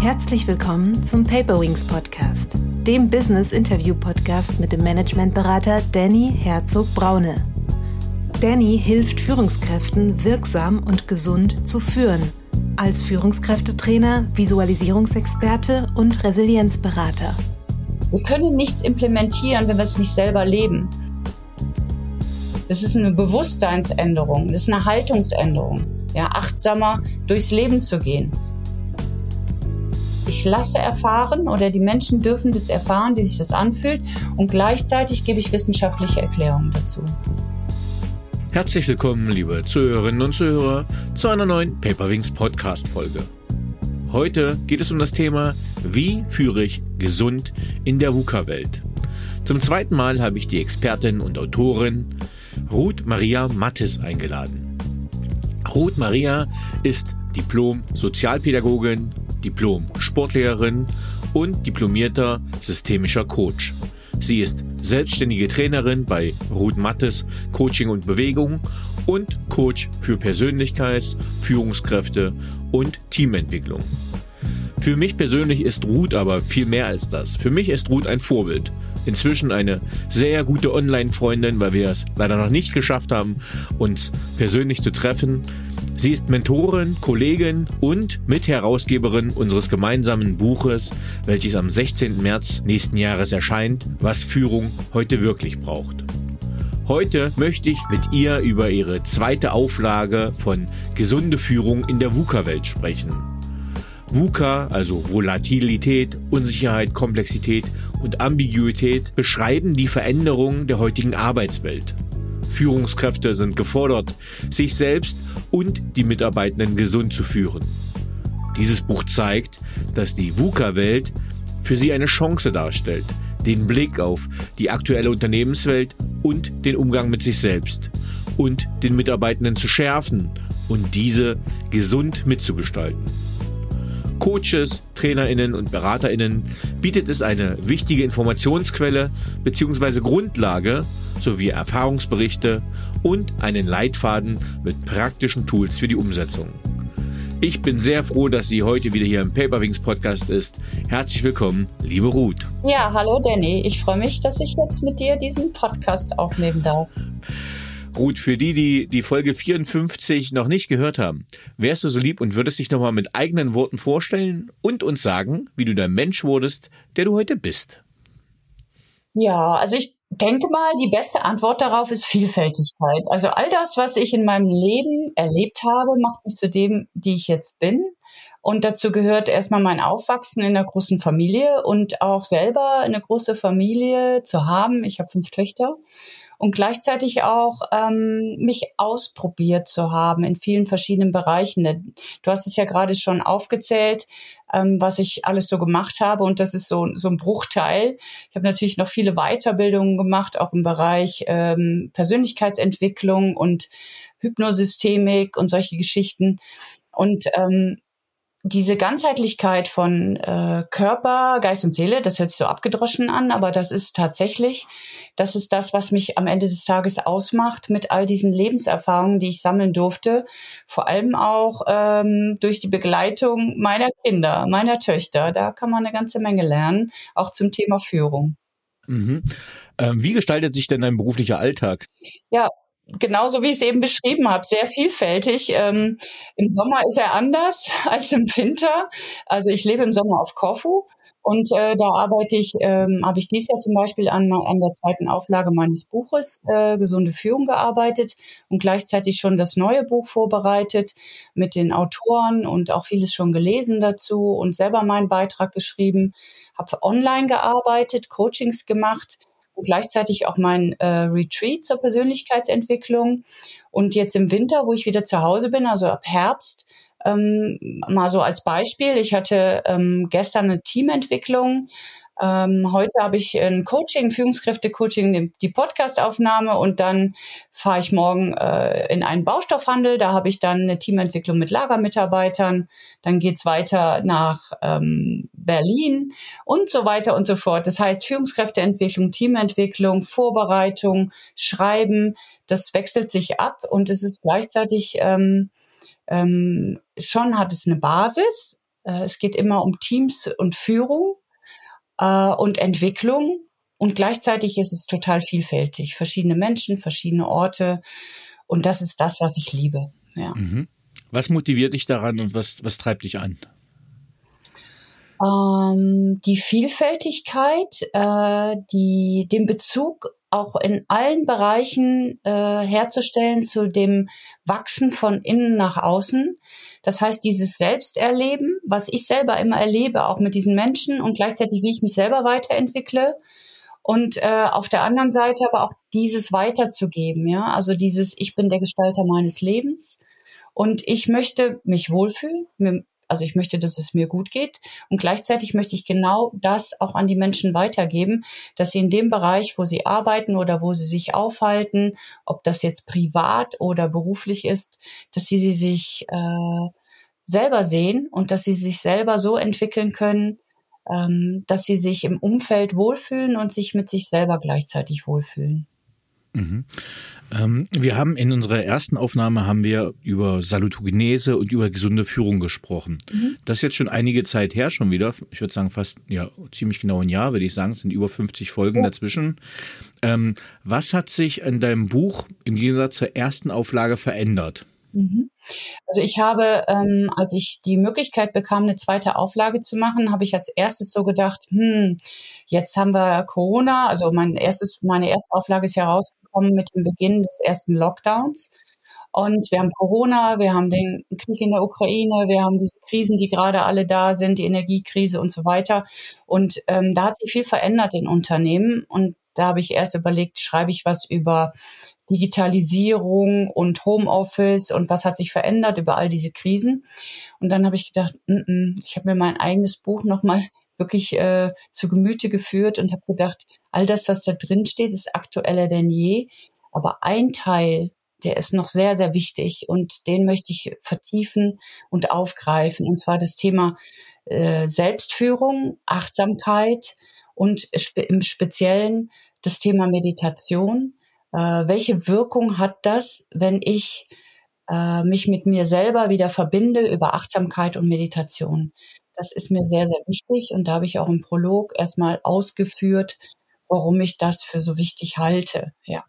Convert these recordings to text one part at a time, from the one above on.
Herzlich willkommen zum Paperwings Podcast, dem Business Interview Podcast mit dem Managementberater Danny Herzog Braune. Danny hilft Führungskräften wirksam und gesund zu führen, als Führungskräftetrainer, Visualisierungsexperte und Resilienzberater. Wir können nichts implementieren, wenn wir es nicht selber leben. Das ist eine Bewusstseinsänderung, das ist eine Haltungsänderung, ja, achtsamer durchs Leben zu gehen. Lasse erfahren oder die Menschen dürfen das erfahren, wie sich das anfühlt und gleichzeitig gebe ich wissenschaftliche Erklärungen dazu. Herzlich willkommen, liebe Zuhörerinnen und Zuhörer, zu einer neuen Paperwings Podcast Folge. Heute geht es um das Thema, wie führe ich gesund in der VUCA-Welt? Zum zweiten Mal habe ich die Expertin und Autorin Ruth Maria Mattes eingeladen. Ruth Maria ist Diplom-Sozialpädagogin, Diplom-Sportlehrerin und diplomierter systemischer Coach. Sie ist selbstständige Trainerin bei Ruth Mattes Coaching und Bewegung und Coach für Persönlichkeits-, Führungskräfte und Teamentwicklung. Für mich persönlich ist Ruth aber viel mehr als das. Für mich ist Ruth ein Vorbild inzwischen eine sehr gute Online-Freundin, weil wir es leider noch nicht geschafft haben, uns persönlich zu treffen. Sie ist Mentorin, Kollegin und Mitherausgeberin unseres gemeinsamen Buches, welches am 16. März nächsten Jahres erscheint, was Führung heute wirklich braucht. Heute möchte ich mit ihr über ihre zweite Auflage von Gesunde Führung in der VUCA-Welt sprechen. VUCA, also Volatilität, Unsicherheit, Komplexität und Ambiguität beschreiben die Veränderungen der heutigen Arbeitswelt. Führungskräfte sind gefordert, sich selbst und die Mitarbeitenden gesund zu führen. Dieses Buch zeigt, dass die VUCA-Welt für sie eine Chance darstellt, den Blick auf die aktuelle Unternehmenswelt und den Umgang mit sich selbst und den Mitarbeitenden zu schärfen und diese gesund mitzugestalten. Coaches, Trainerinnen und Beraterinnen bietet es eine wichtige Informationsquelle bzw. Grundlage sowie Erfahrungsberichte und einen Leitfaden mit praktischen Tools für die Umsetzung. Ich bin sehr froh, dass sie heute wieder hier im Paperwings Podcast ist. Herzlich willkommen, liebe Ruth. Ja, hallo Danny. Ich freue mich, dass ich jetzt mit dir diesen Podcast aufnehmen darf. Ruth, für die, die die Folge 54 noch nicht gehört haben, wärst du so lieb und würdest dich nochmal mit eigenen Worten vorstellen und uns sagen, wie du der Mensch wurdest, der du heute bist? Ja, also ich denke mal, die beste Antwort darauf ist Vielfältigkeit. Also all das, was ich in meinem Leben erlebt habe, macht mich zu dem, die ich jetzt bin. Und dazu gehört erstmal mein Aufwachsen in einer großen Familie und auch selber eine große Familie zu haben. Ich habe fünf Töchter und gleichzeitig auch ähm, mich ausprobiert zu haben in vielen verschiedenen Bereichen. Du hast es ja gerade schon aufgezählt, ähm, was ich alles so gemacht habe und das ist so, so ein Bruchteil. Ich habe natürlich noch viele Weiterbildungen gemacht, auch im Bereich ähm, Persönlichkeitsentwicklung und Hypnosystemik und solche Geschichten. Und ähm, diese Ganzheitlichkeit von äh, Körper, Geist und Seele, das hört sich so abgedroschen an, aber das ist tatsächlich, das ist das, was mich am Ende des Tages ausmacht mit all diesen Lebenserfahrungen, die ich sammeln durfte, vor allem auch ähm, durch die Begleitung meiner Kinder, meiner Töchter. Da kann man eine ganze Menge lernen, auch zum Thema Führung. Mhm. Ähm, wie gestaltet sich denn dein beruflicher Alltag? Ja, genauso wie ich es eben beschrieben habe, sehr vielfältig. Ähm, Im Sommer ist er anders als im Winter. Also ich lebe im Sommer auf Korfu und äh, da arbeite ich, ähm, habe ich dies Jahr zum Beispiel an, an der zweiten Auflage meines Buches äh, Gesunde Führung gearbeitet und gleichzeitig schon das neue Buch vorbereitet mit den Autoren und auch vieles schon gelesen dazu und selber meinen Beitrag geschrieben, habe online gearbeitet, Coachings gemacht gleichzeitig auch mein äh, Retreat zur Persönlichkeitsentwicklung. Und jetzt im Winter, wo ich wieder zu Hause bin, also ab Herbst, ähm, mal so als Beispiel, ich hatte ähm, gestern eine Teamentwicklung ähm, heute habe ich ein Coaching, Führungskräfte-Coaching, die Podcastaufnahme und dann fahre ich morgen äh, in einen Baustoffhandel. Da habe ich dann eine Teamentwicklung mit Lagermitarbeitern. Dann geht's weiter nach ähm, Berlin und so weiter und so fort. Das heißt Führungskräfteentwicklung, Teamentwicklung, Vorbereitung, Schreiben, das wechselt sich ab und es ist gleichzeitig ähm, ähm, schon hat es eine Basis, Äh, es geht immer um Teams und Führung äh, und Entwicklung. Und gleichzeitig ist es total vielfältig. Verschiedene Menschen, verschiedene Orte. Und das ist das, was ich liebe. Ja. Mhm. Was motiviert dich daran und was, was treibt dich an? Ähm, die Vielfältigkeit, äh, die, den Bezug auch in allen Bereichen äh, herzustellen zu dem Wachsen von innen nach außen. Das heißt, dieses Selbsterleben, was ich selber immer erlebe, auch mit diesen Menschen und gleichzeitig, wie ich mich selber weiterentwickle. Und äh, auf der anderen Seite aber auch dieses weiterzugeben, ja, also dieses, ich bin der Gestalter meines Lebens und ich möchte mich wohlfühlen, mir, also ich möchte, dass es mir gut geht und gleichzeitig möchte ich genau das auch an die Menschen weitergeben, dass sie in dem Bereich, wo sie arbeiten oder wo sie sich aufhalten, ob das jetzt privat oder beruflich ist, dass sie sich äh, selber sehen und dass sie sich selber so entwickeln können, ähm, dass sie sich im Umfeld wohlfühlen und sich mit sich selber gleichzeitig wohlfühlen. Mhm. Ähm, wir haben in unserer ersten Aufnahme haben wir über Salutogenese und über gesunde Führung gesprochen. Mhm. Das ist jetzt schon einige Zeit her schon wieder. Ich würde sagen fast ja ziemlich genau ein Jahr, würde ich sagen. Es sind über 50 Folgen ja. dazwischen. Ähm, was hat sich in deinem Buch im Gegensatz zur ersten Auflage verändert? Mhm. Also ich habe, ähm, als ich die Möglichkeit bekam, eine zweite Auflage zu machen, habe ich als erstes so gedacht, hm, jetzt haben wir Corona. Also mein erstes, meine erste Auflage ist herausgekommen mit dem Beginn des ersten Lockdowns. Und wir haben Corona, wir haben den Krieg in der Ukraine, wir haben diese Krisen, die gerade alle da sind, die Energiekrise und so weiter. Und ähm, da hat sich viel verändert in Unternehmen. Und da habe ich erst überlegt, schreibe ich was über Digitalisierung und Homeoffice und was hat sich verändert über all diese Krisen. Und dann habe ich gedacht, mm -mm, ich habe mir mein eigenes Buch nochmal wirklich äh, zu Gemüte geführt und habe gedacht, all das, was da drin steht, ist aktueller denn je. Aber ein Teil, der ist noch sehr, sehr wichtig und den möchte ich vertiefen und aufgreifen. Und zwar das Thema äh, Selbstführung, Achtsamkeit und spe im Speziellen das Thema Meditation äh, welche Wirkung hat das, wenn ich äh, mich mit mir selber wieder verbinde über Achtsamkeit und Meditation. Das ist mir sehr, sehr wichtig und da habe ich auch im Prolog erstmal ausgeführt, warum ich das für so wichtig halte. Ja.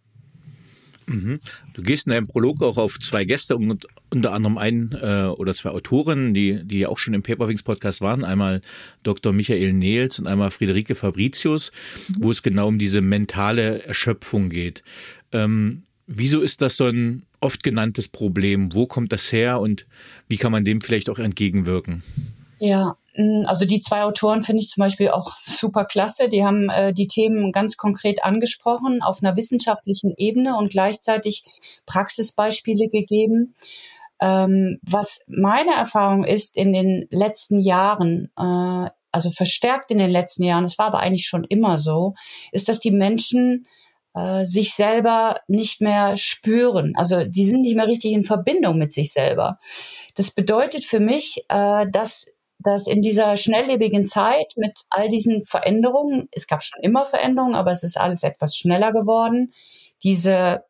Mhm. Du gehst in deinem Prolog auch auf zwei Gäste und unter anderem einen äh, oder zwei Autoren, die, die ja auch schon im Paperwings Podcast waren. Einmal Dr. Michael Nehls und einmal Friederike Fabricius, mhm. wo es genau um diese mentale Erschöpfung geht. Ähm, wieso ist das so ein oft genanntes Problem? Wo kommt das her und wie kann man dem vielleicht auch entgegenwirken? Ja, also die zwei Autoren finde ich zum Beispiel auch super klasse. Die haben äh, die Themen ganz konkret angesprochen auf einer wissenschaftlichen Ebene und gleichzeitig Praxisbeispiele gegeben. Ähm, was meine Erfahrung ist in den letzten Jahren, äh, also verstärkt in den letzten Jahren, es war aber eigentlich schon immer so, ist, dass die Menschen äh, sich selber nicht mehr spüren. Also die sind nicht mehr richtig in Verbindung mit sich selber. Das bedeutet für mich, äh, dass dass in dieser schnelllebigen Zeit mit all diesen Veränderungen, es gab schon immer Veränderungen, aber es ist alles etwas schneller geworden, diese,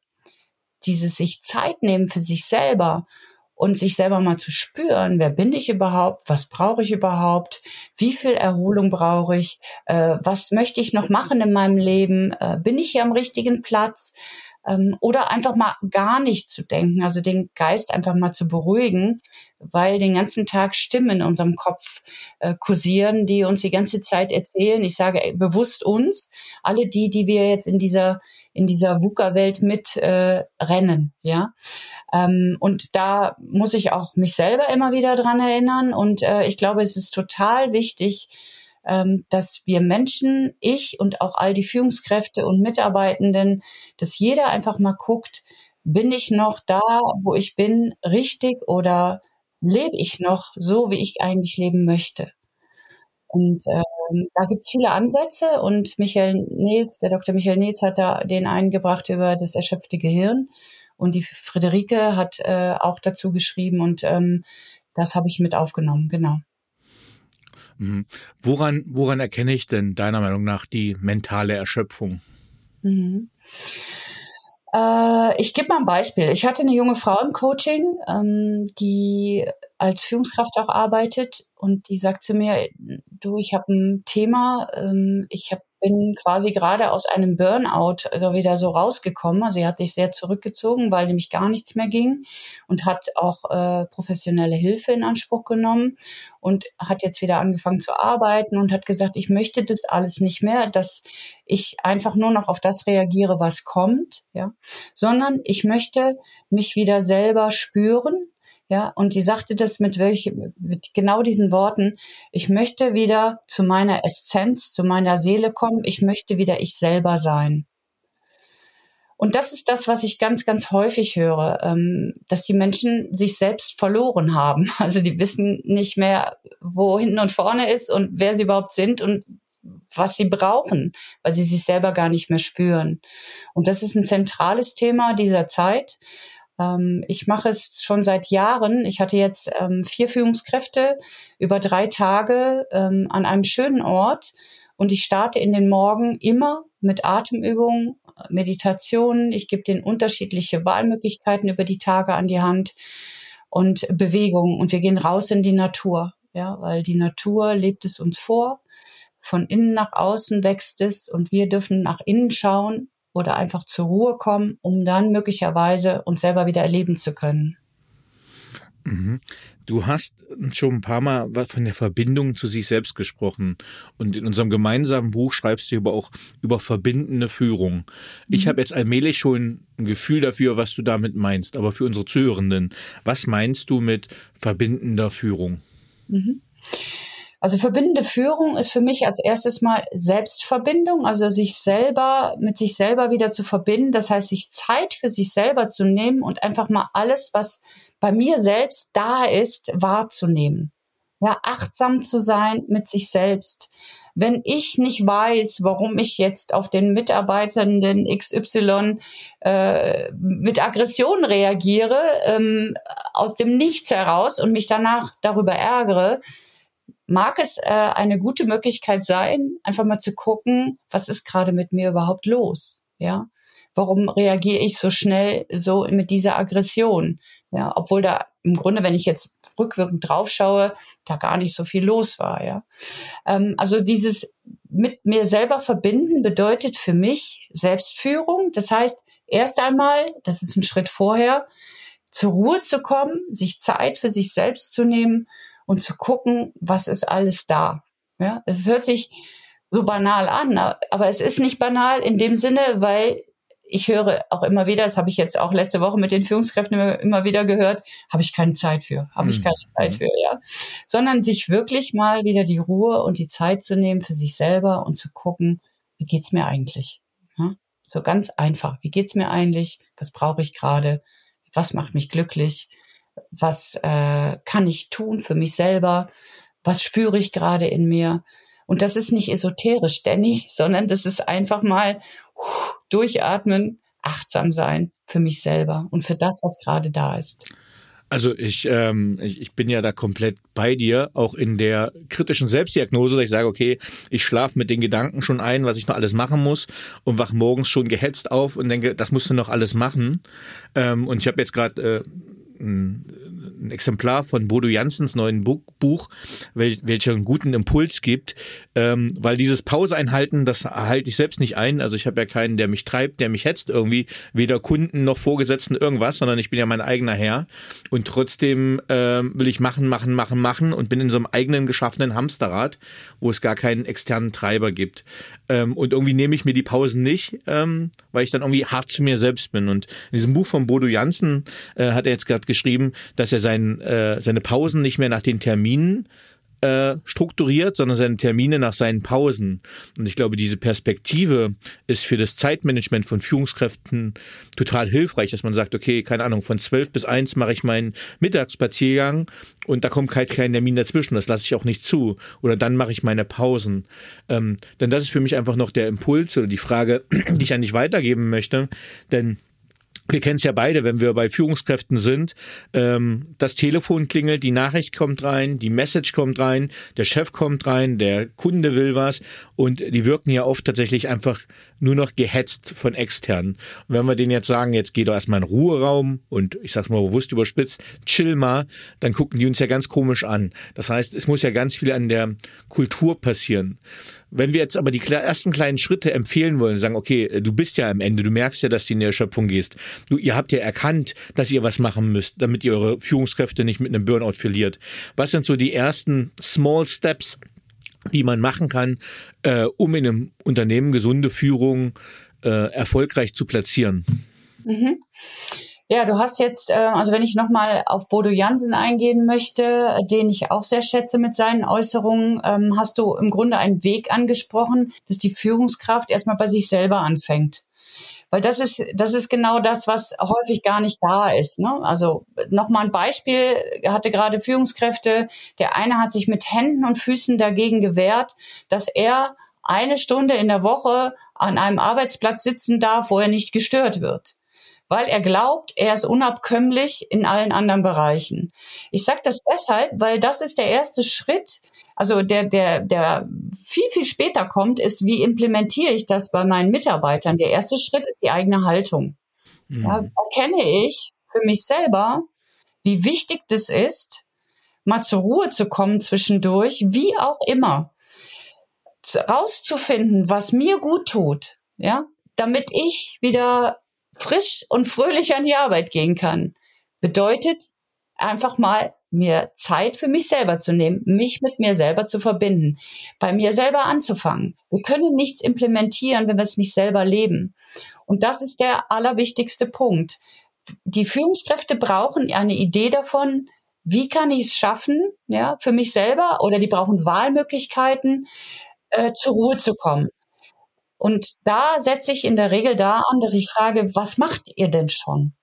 dieses sich Zeit nehmen für sich selber und sich selber mal zu spüren, wer bin ich überhaupt, was brauche ich überhaupt, wie viel Erholung brauche ich, äh, was möchte ich noch machen in meinem Leben, äh, bin ich hier am richtigen Platz, ähm, oder einfach mal gar nicht zu denken, also den Geist einfach mal zu beruhigen, weil den ganzen Tag Stimmen in unserem Kopf äh, kursieren, die uns die ganze Zeit erzählen. Ich sage bewusst uns, alle die, die wir jetzt in dieser in dieser VUCA-Welt mit äh, rennen, ja. Ähm, und da muss ich auch mich selber immer wieder dran erinnern. Und äh, ich glaube, es ist total wichtig, dass wir Menschen, ich und auch all die Führungskräfte und Mitarbeitenden, dass jeder einfach mal guckt, bin ich noch da, wo ich bin, richtig oder lebe ich noch so, wie ich eigentlich leben möchte? Und ähm, da gibt's viele Ansätze und Michael Nils, der Dr. Michael Nils hat da den eingebracht über das erschöpfte Gehirn und die Friederike hat äh, auch dazu geschrieben und ähm, das habe ich mit aufgenommen, genau. Mhm. Woran, woran erkenne ich denn deiner Meinung nach die mentale Erschöpfung? Mhm. Äh, ich gebe mal ein Beispiel. Ich hatte eine junge Frau im Coaching, ähm, die als Führungskraft auch arbeitet und die sagt zu mir, du, ich habe ein Thema, ähm, ich hab, bin quasi gerade aus einem Burnout wieder so rausgekommen. Also sie hat sich sehr zurückgezogen, weil nämlich gar nichts mehr ging und hat auch äh, professionelle Hilfe in Anspruch genommen und hat jetzt wieder angefangen zu arbeiten und hat gesagt, ich möchte das alles nicht mehr, dass ich einfach nur noch auf das reagiere, was kommt, ja, sondern ich möchte mich wieder selber spüren, ja, und die sagte das mit welch, mit genau diesen Worten. Ich möchte wieder zu meiner Essenz, zu meiner Seele kommen. Ich möchte wieder ich selber sein. Und das ist das, was ich ganz, ganz häufig höre, ähm, dass die Menschen sich selbst verloren haben. Also die wissen nicht mehr, wo hinten und vorne ist und wer sie überhaupt sind und was sie brauchen, weil sie sich selber gar nicht mehr spüren. Und das ist ein zentrales Thema dieser Zeit. Ähm, ich mache es schon seit Jahren. Ich hatte jetzt ähm, vier Führungskräfte über drei Tage ähm, an einem schönen Ort und ich starte in den Morgen immer mit Atemübungen, Meditationen. Ich gebe denen unterschiedliche Wahlmöglichkeiten über die Tage an die Hand und Bewegung und wir gehen raus in die Natur. Ja, weil die Natur lebt es uns vor. Von innen nach außen wächst es und wir dürfen nach innen schauen oder einfach zur Ruhe kommen, um dann möglicherweise uns selber wieder erleben zu können. Mhm. Du hast schon ein paar Mal von der Verbindung zu sich selbst gesprochen. Und in unserem gemeinsamen Buch schreibst du aber auch über verbindende Führung. Ich mhm. habe jetzt allmählich schon ein Gefühl dafür, was du damit meinst. Aber für unsere Zuhörenden, was meinst du mit verbindender Führung? Mhm. Also verbindende Führung ist für mich als erstes mal Selbstverbindung, also sich selber mit sich selber wieder zu verbinden. Das heißt, sich Zeit für sich selber zu nehmen und einfach mal alles, was bei mir selbst da ist, wahrzunehmen. Ja, achtsam zu sein mit sich selbst. Wenn ich nicht weiß, warum ich jetzt auf den Mitarbeitenden XY äh, mit Aggression reagiere, ähm, aus dem Nichts heraus und mich danach darüber ärgere, mag es äh, eine gute Möglichkeit sein, einfach mal zu gucken, was ist gerade mit mir überhaupt los? Ja, warum reagiere ich so schnell so mit dieser Aggression? Ja, obwohl da im Grunde, wenn ich jetzt rückwirkend draufschaue, da gar nicht so viel los war. Ja, ähm, also dieses mit mir selber verbinden bedeutet für mich Selbstführung. Das heißt, erst einmal, das ist ein Schritt vorher, zur Ruhe zu kommen, sich Zeit für sich selbst zu nehmen und zu gucken, was ist alles da. Ja, es hört sich so banal an, aber es ist nicht banal in dem Sinne, weil ich höre auch immer wieder, das habe ich jetzt auch letzte Woche mit den Führungskräften immer, wieder gehört, habe ich keine Zeit für, habe ich hm. keine Zeit hm. für, ja. Sondern sich wirklich mal wieder die Ruhe und die Zeit zu nehmen für sich selber und zu gucken, wie geht's mir eigentlich? Ja? So ganz einfach. Wie geht's mir eigentlich? Was brauche ich gerade? Was macht mich glücklich? Was äh, kann ich tun für mich selber, was spüre ich gerade in mir. Und das ist nicht esoterisch, Danny, sondern das ist einfach mal durchatmen, achtsam sein für mich selber und für das, was gerade da ist. Also ich, ähm, ich, ich bin ja da komplett bei dir, auch in der kritischen Selbstdiagnose, dass ich sage, okay, ich schlafe mit den Gedanken schon ein, was ich noch alles machen muss und wach morgens schon gehetzt auf und denke, das musst du noch alles machen. Ähm, und ich habe jetzt gerade äh, ein, ein Exemplar von Bodo Janssens neuen Buch, wel, welcher einen guten Impuls gibt, ähm, weil dieses Pause einhalten, das halte ich selbst nicht ein. Also ich habe ja keinen, der mich treibt, der mich hetzt irgendwie, weder Kunden noch Vorgesetzten irgendwas, sondern ich bin ja mein eigener Herr und trotzdem ähm, will ich machen, machen, machen, machen und bin in so einem eigenen geschaffenen Hamsterrad, wo es gar keinen externen Treiber gibt. Ähm, und irgendwie nehme ich mir die Pausen nicht, ähm, weil ich dann irgendwie hart zu mir selbst bin. Und in diesem Buch von Bodo Janssen äh, hat er jetzt gerade geschrieben, dass er sein, äh, seine Pausen nicht mehr nach den Terminen äh, strukturiert, sondern seine Termine nach seinen Pausen. Und ich glaube, diese Perspektive ist für das Zeitmanagement von Führungskräften total hilfreich, dass man sagt, okay, keine Ahnung, von zwölf bis eins mache ich meinen Mittagsspaziergang und da kommt kein, kein Termin dazwischen, das lasse ich auch nicht zu. Oder dann mache ich meine Pausen. Ähm, denn das ist für mich einfach noch der Impuls oder die Frage, die ich eigentlich weitergeben möchte. Denn wir kennen es ja beide, wenn wir bei Führungskräften sind, ähm, das Telefon klingelt, die Nachricht kommt rein, die Message kommt rein, der Chef kommt rein, der Kunde will was und die wirken ja oft tatsächlich einfach nur noch gehetzt von externen. Und wenn wir denen jetzt sagen, jetzt geh doch erstmal in Ruheraum und ich sag's mal bewusst überspitzt, chill mal, dann gucken die uns ja ganz komisch an. Das heißt, es muss ja ganz viel an der Kultur passieren. Wenn wir jetzt aber die ersten kleinen Schritte empfehlen wollen, sagen, okay, du bist ja am Ende, du merkst ja, dass du in der Schöpfung gehst. Du, ihr habt ja erkannt, dass ihr was machen müsst, damit ihr eure Führungskräfte nicht mit einem Burnout verliert. Was sind so die ersten Small Steps, die man machen kann, äh, um in einem Unternehmen gesunde Führung äh, erfolgreich zu platzieren? Mhm. Ja, du hast jetzt, äh, also wenn ich nochmal auf Bodo Jansen eingehen möchte, den ich auch sehr schätze mit seinen Äußerungen, ähm, hast du im Grunde einen Weg angesprochen, dass die Führungskraft erstmal bei sich selber anfängt. Weil das ist, das ist genau das, was häufig gar nicht da ist. Ne? Also nochmal ein Beispiel, hatte gerade Führungskräfte, der eine hat sich mit Händen und Füßen dagegen gewehrt, dass er eine Stunde in der Woche an einem Arbeitsplatz sitzen darf, wo er nicht gestört wird weil er glaubt, er ist unabkömmlich in allen anderen Bereichen. Ich sage das deshalb, weil das ist der erste Schritt, also der, der, der viel, viel später kommt, ist, wie implementiere ich das bei meinen Mitarbeitern? Der erste Schritt ist die eigene Haltung. Mhm. Da erkenne ich für mich selber, wie wichtig das ist, mal zur Ruhe zu kommen zwischendurch, wie auch immer, rauszufinden, was mir gut tut, ja, damit ich wieder frisch und fröhlich an die Arbeit gehen kann. Bedeutet einfach mal mir Zeit für mich selber zu nehmen, mich mit mir selber zu verbinden, bei mir selber anzufangen. Wir können nichts implementieren, wenn wir es nicht selber leben. Und das ist der allerwichtigste Punkt. Die Führungskräfte brauchen eine Idee davon, wie kann ich es schaffen, ja, für mich selber, oder die brauchen Wahlmöglichkeiten, äh, zur Ruhe zu kommen. Und da setze ich in der Regel da an, dass ich frage, was macht ihr denn schon?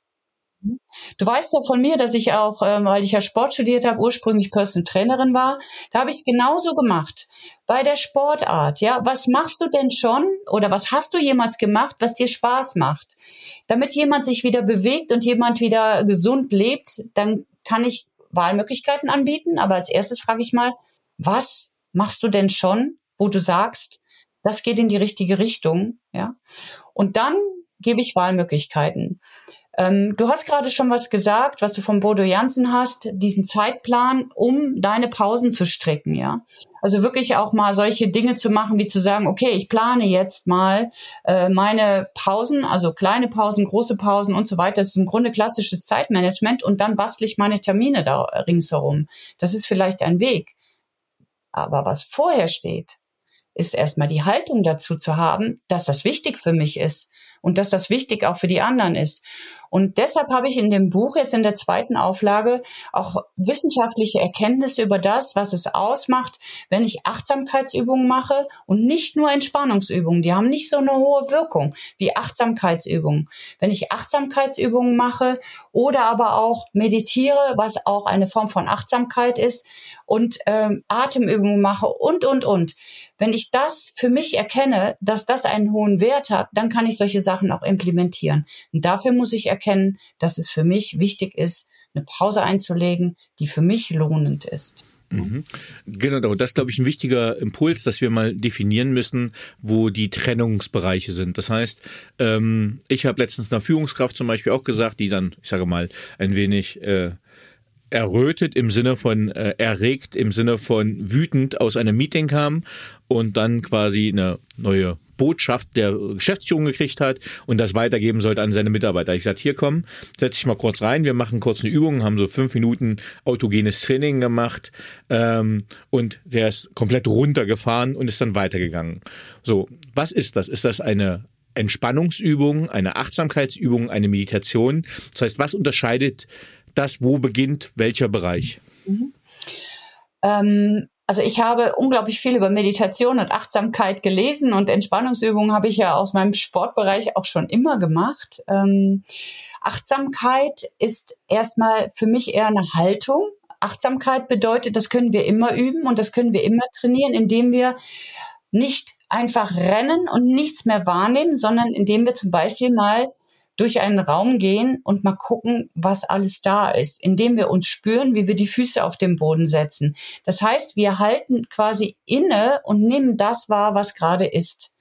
Hm? Du weißt ja von mir, dass ich auch, ähm, weil ich ja Sport studiert habe, ursprünglich Person Trainerin war, da habe ich es genauso gemacht. Bei der Sportart, ja, was machst du denn schon oder was hast du jemals gemacht, was dir Spaß macht? Damit jemand sich wieder bewegt und jemand wieder gesund lebt, dann kann ich Wahlmöglichkeiten anbieten. Aber als erstes frage ich mal, was machst du denn schon, wo du sagst, das geht in die richtige Richtung, ja. Und dann gebe ich Wahlmöglichkeiten. Ähm, du hast gerade schon was gesagt, was du von Bodo Jansen hast, diesen Zeitplan, um deine Pausen zu stricken, ja. Also wirklich auch mal solche Dinge zu machen, wie zu sagen, okay, ich plane jetzt mal äh, meine Pausen, also kleine Pausen, große Pausen und so weiter. Das ist im Grunde klassisches Zeitmanagement und dann bastle ich meine Termine da ringsherum. Das ist vielleicht ein Weg. Aber was vorher steht, ist erstmal die Haltung dazu zu haben, dass das wichtig für mich ist und dass das wichtig auch für die anderen ist. Und deshalb habe ich in dem Buch jetzt in der zweiten Auflage auch wissenschaftliche Erkenntnisse über das, was es ausmacht, wenn ich Achtsamkeitsübungen mache und nicht nur Entspannungsübungen. Die haben nicht so eine hohe Wirkung wie Achtsamkeitsübungen. Wenn ich Achtsamkeitsübungen mache oder aber auch meditiere, was auch eine Form von Achtsamkeit ist und ähm, Atemübungen mache und, und, und. Wenn ich das für mich erkenne, dass das einen hohen Wert hat, dann kann ich solche Sachen auch implementieren. Und dafür muss ich erkennen, dass es für mich wichtig ist, eine Pause einzulegen, die für mich lohnend ist. Mhm. Genau, das ist, glaube ich, ein wichtiger Impuls, dass wir mal definieren müssen, wo die Trennungsbereiche sind. Das heißt, ähm, ich habe letztens einer Führungskraft zum Beispiel auch gesagt, die dann, ich sage mal, ein wenig äh, errötet im Sinne von äh, erregt, im Sinne von wütend aus einem Meeting kam und dann quasi eine neue Botschaft der Geschäftsführung gekriegt hat und das weitergeben sollte an seine Mitarbeiter. Ich sagte, hier komm, setz dich mal kurz rein, wir machen kurz eine Übung, haben so fünf Minuten autogenes Training gemacht ähm, und der ist komplett runtergefahren und ist dann weitergegangen. So, was ist das? Ist das eine Entspannungsübung, eine Achtsamkeitsübung, eine Meditation? Das heißt, was unterscheidet das, wo beginnt welcher Bereich? Mhm. Ähm, also ich habe unglaublich viel über Meditation und Achtsamkeit gelesen und Entspannungsübungen habe ich ja aus meinem Sportbereich auch schon immer gemacht. Ähm, Achtsamkeit ist erstmal für mich eher eine Haltung. Achtsamkeit bedeutet, das können wir immer üben und das können wir immer trainieren, indem wir nicht einfach rennen und nichts mehr wahrnehmen, sondern indem wir zum Beispiel mal durch einen Raum gehen und mal gucken, was alles da ist, indem wir uns spüren, wie wir die Füße auf den Boden setzen. Das heißt, wir halten quasi inne und nehmen das wahr, was gerade ist.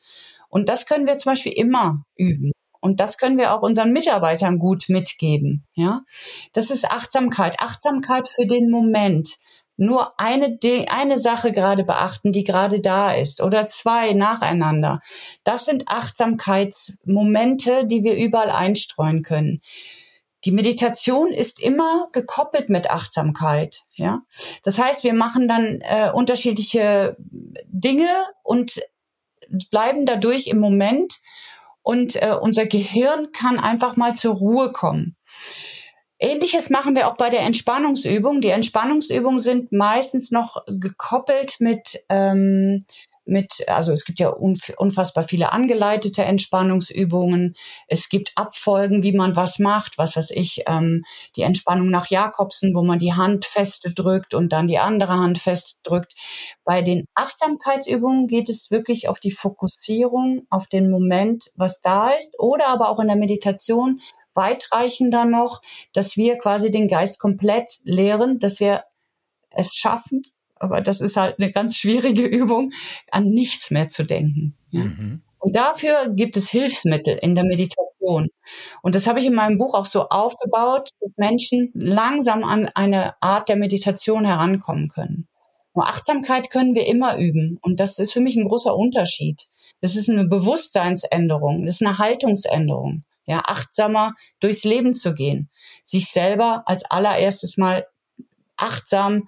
Und das können wir zum Beispiel immer üben. Und das können wir auch unseren Mitarbeitern gut mitgeben. Ja, das ist Achtsamkeit. Achtsamkeit für den Moment. Nur eine, eine Sache gerade beachten, die gerade da ist oder zwei nacheinander. Das sind Achtsamkeitsmomente, die wir überall einstreuen können. Die Meditation ist immer gekoppelt mit Achtsamkeit. Ja, das heißt, wir machen dann äh, unterschiedliche Dinge und bleiben dadurch im Moment und äh, unser Gehirn kann einfach mal zur Ruhe kommen. Ähnliches machen wir auch bei der Entspannungsübung. Die Entspannungsübungen sind meistens noch gekoppelt mit ähm, mit, also es gibt ja unfassbar viele angeleitete Entspannungsübungen. Es gibt Abfolgen, wie man was macht, was weiß ich, ähm, die Entspannung nach Jakobsen, wo man die Hand fest drückt und dann die andere Hand fest drückt. Bei den Achtsamkeitsübungen geht es wirklich auf die Fokussierung, auf den Moment, was da ist, oder aber auch in der Meditation weitreichender noch, dass wir quasi den Geist komplett lehren, dass wir es schaffen, aber das ist halt eine ganz schwierige Übung, an nichts mehr zu denken. Ja. Mhm. Und dafür gibt es Hilfsmittel in der Meditation. Und das habe ich in meinem Buch auch so aufgebaut, dass Menschen langsam an eine Art der Meditation herankommen können. Nur Achtsamkeit können wir immer üben. Und das ist für mich ein großer Unterschied. Das ist eine Bewusstseinsänderung, das ist eine Haltungsänderung. Ja, achtsamer durchs Leben zu gehen. Sich selber als allererstes mal achtsam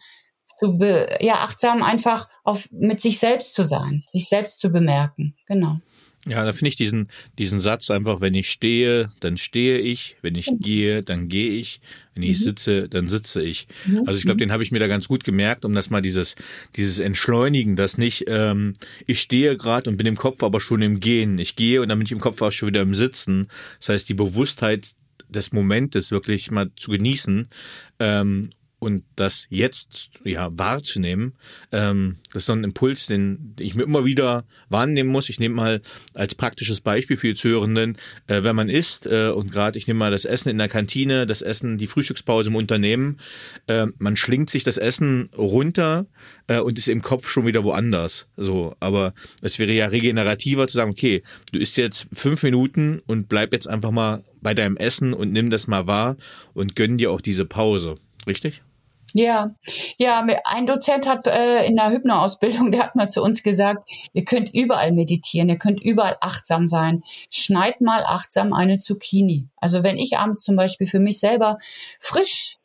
zu be, ja, achtsam einfach auf, mit sich selbst zu sein, sich selbst zu bemerken. Genau. Ja, da finde ich diesen, diesen Satz einfach, wenn ich stehe, dann stehe ich, wenn ich mhm. gehe, dann gehe ich, wenn ich mhm. sitze, dann sitze ich. Mhm. Also ich glaube, den habe ich mir da ganz gut gemerkt, um das mal dieses, dieses Entschleunigen, das nicht, ähm, ich stehe gerade und bin im Kopf aber schon im Gehen. Ich gehe und dann bin ich im Kopf auch schon wieder im Sitzen. Das heißt, die Bewusstheit des Momentes wirklich mal zu genießen ähm, und das jetzt ja wahrzunehmen, ähm, das ist so ein Impuls, den ich mir immer wieder wahrnehmen muss. Ich nehme mal als praktisches Beispiel für die Zuhörenden, äh, wenn man isst äh, und gerade ich nehme mal das Essen in der Kantine, das Essen, die Frühstückspause im Unternehmen, äh, man schlingt sich das Essen runter äh, und ist im Kopf schon wieder woanders. So, aber es wäre ja regenerativer zu sagen, okay, du isst jetzt fünf Minuten und bleib jetzt einfach mal bei deinem Essen und nimm das mal wahr und gönn dir auch diese Pause. Richtig? Ja, ja, ein Dozent hat äh, in der Hypnoausbildung, der hat mal zu uns gesagt, ihr könnt überall meditieren, ihr könnt überall achtsam sein. Schneid mal achtsam eine Zucchini. Also wenn ich abends zum Beispiel für mich selber frisch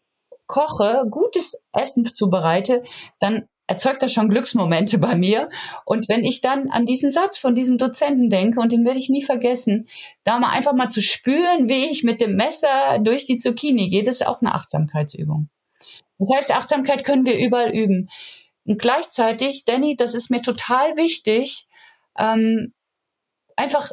koche, gutes Essen zubereite, dann erzeugt das schon Glücksmomente bei mir. Und wenn ich dann an diesen Satz von diesem Dozenten denke, und den werde ich nie vergessen, da mal einfach mal zu spüren, wie ich mit dem Messer durch die Zucchini gehe, das ist auch eine Achtsamkeitsübung. Das heißt, Achtsamkeit können wir überall üben. Und gleichzeitig, Danny, das ist mir total wichtig, ähm, einfach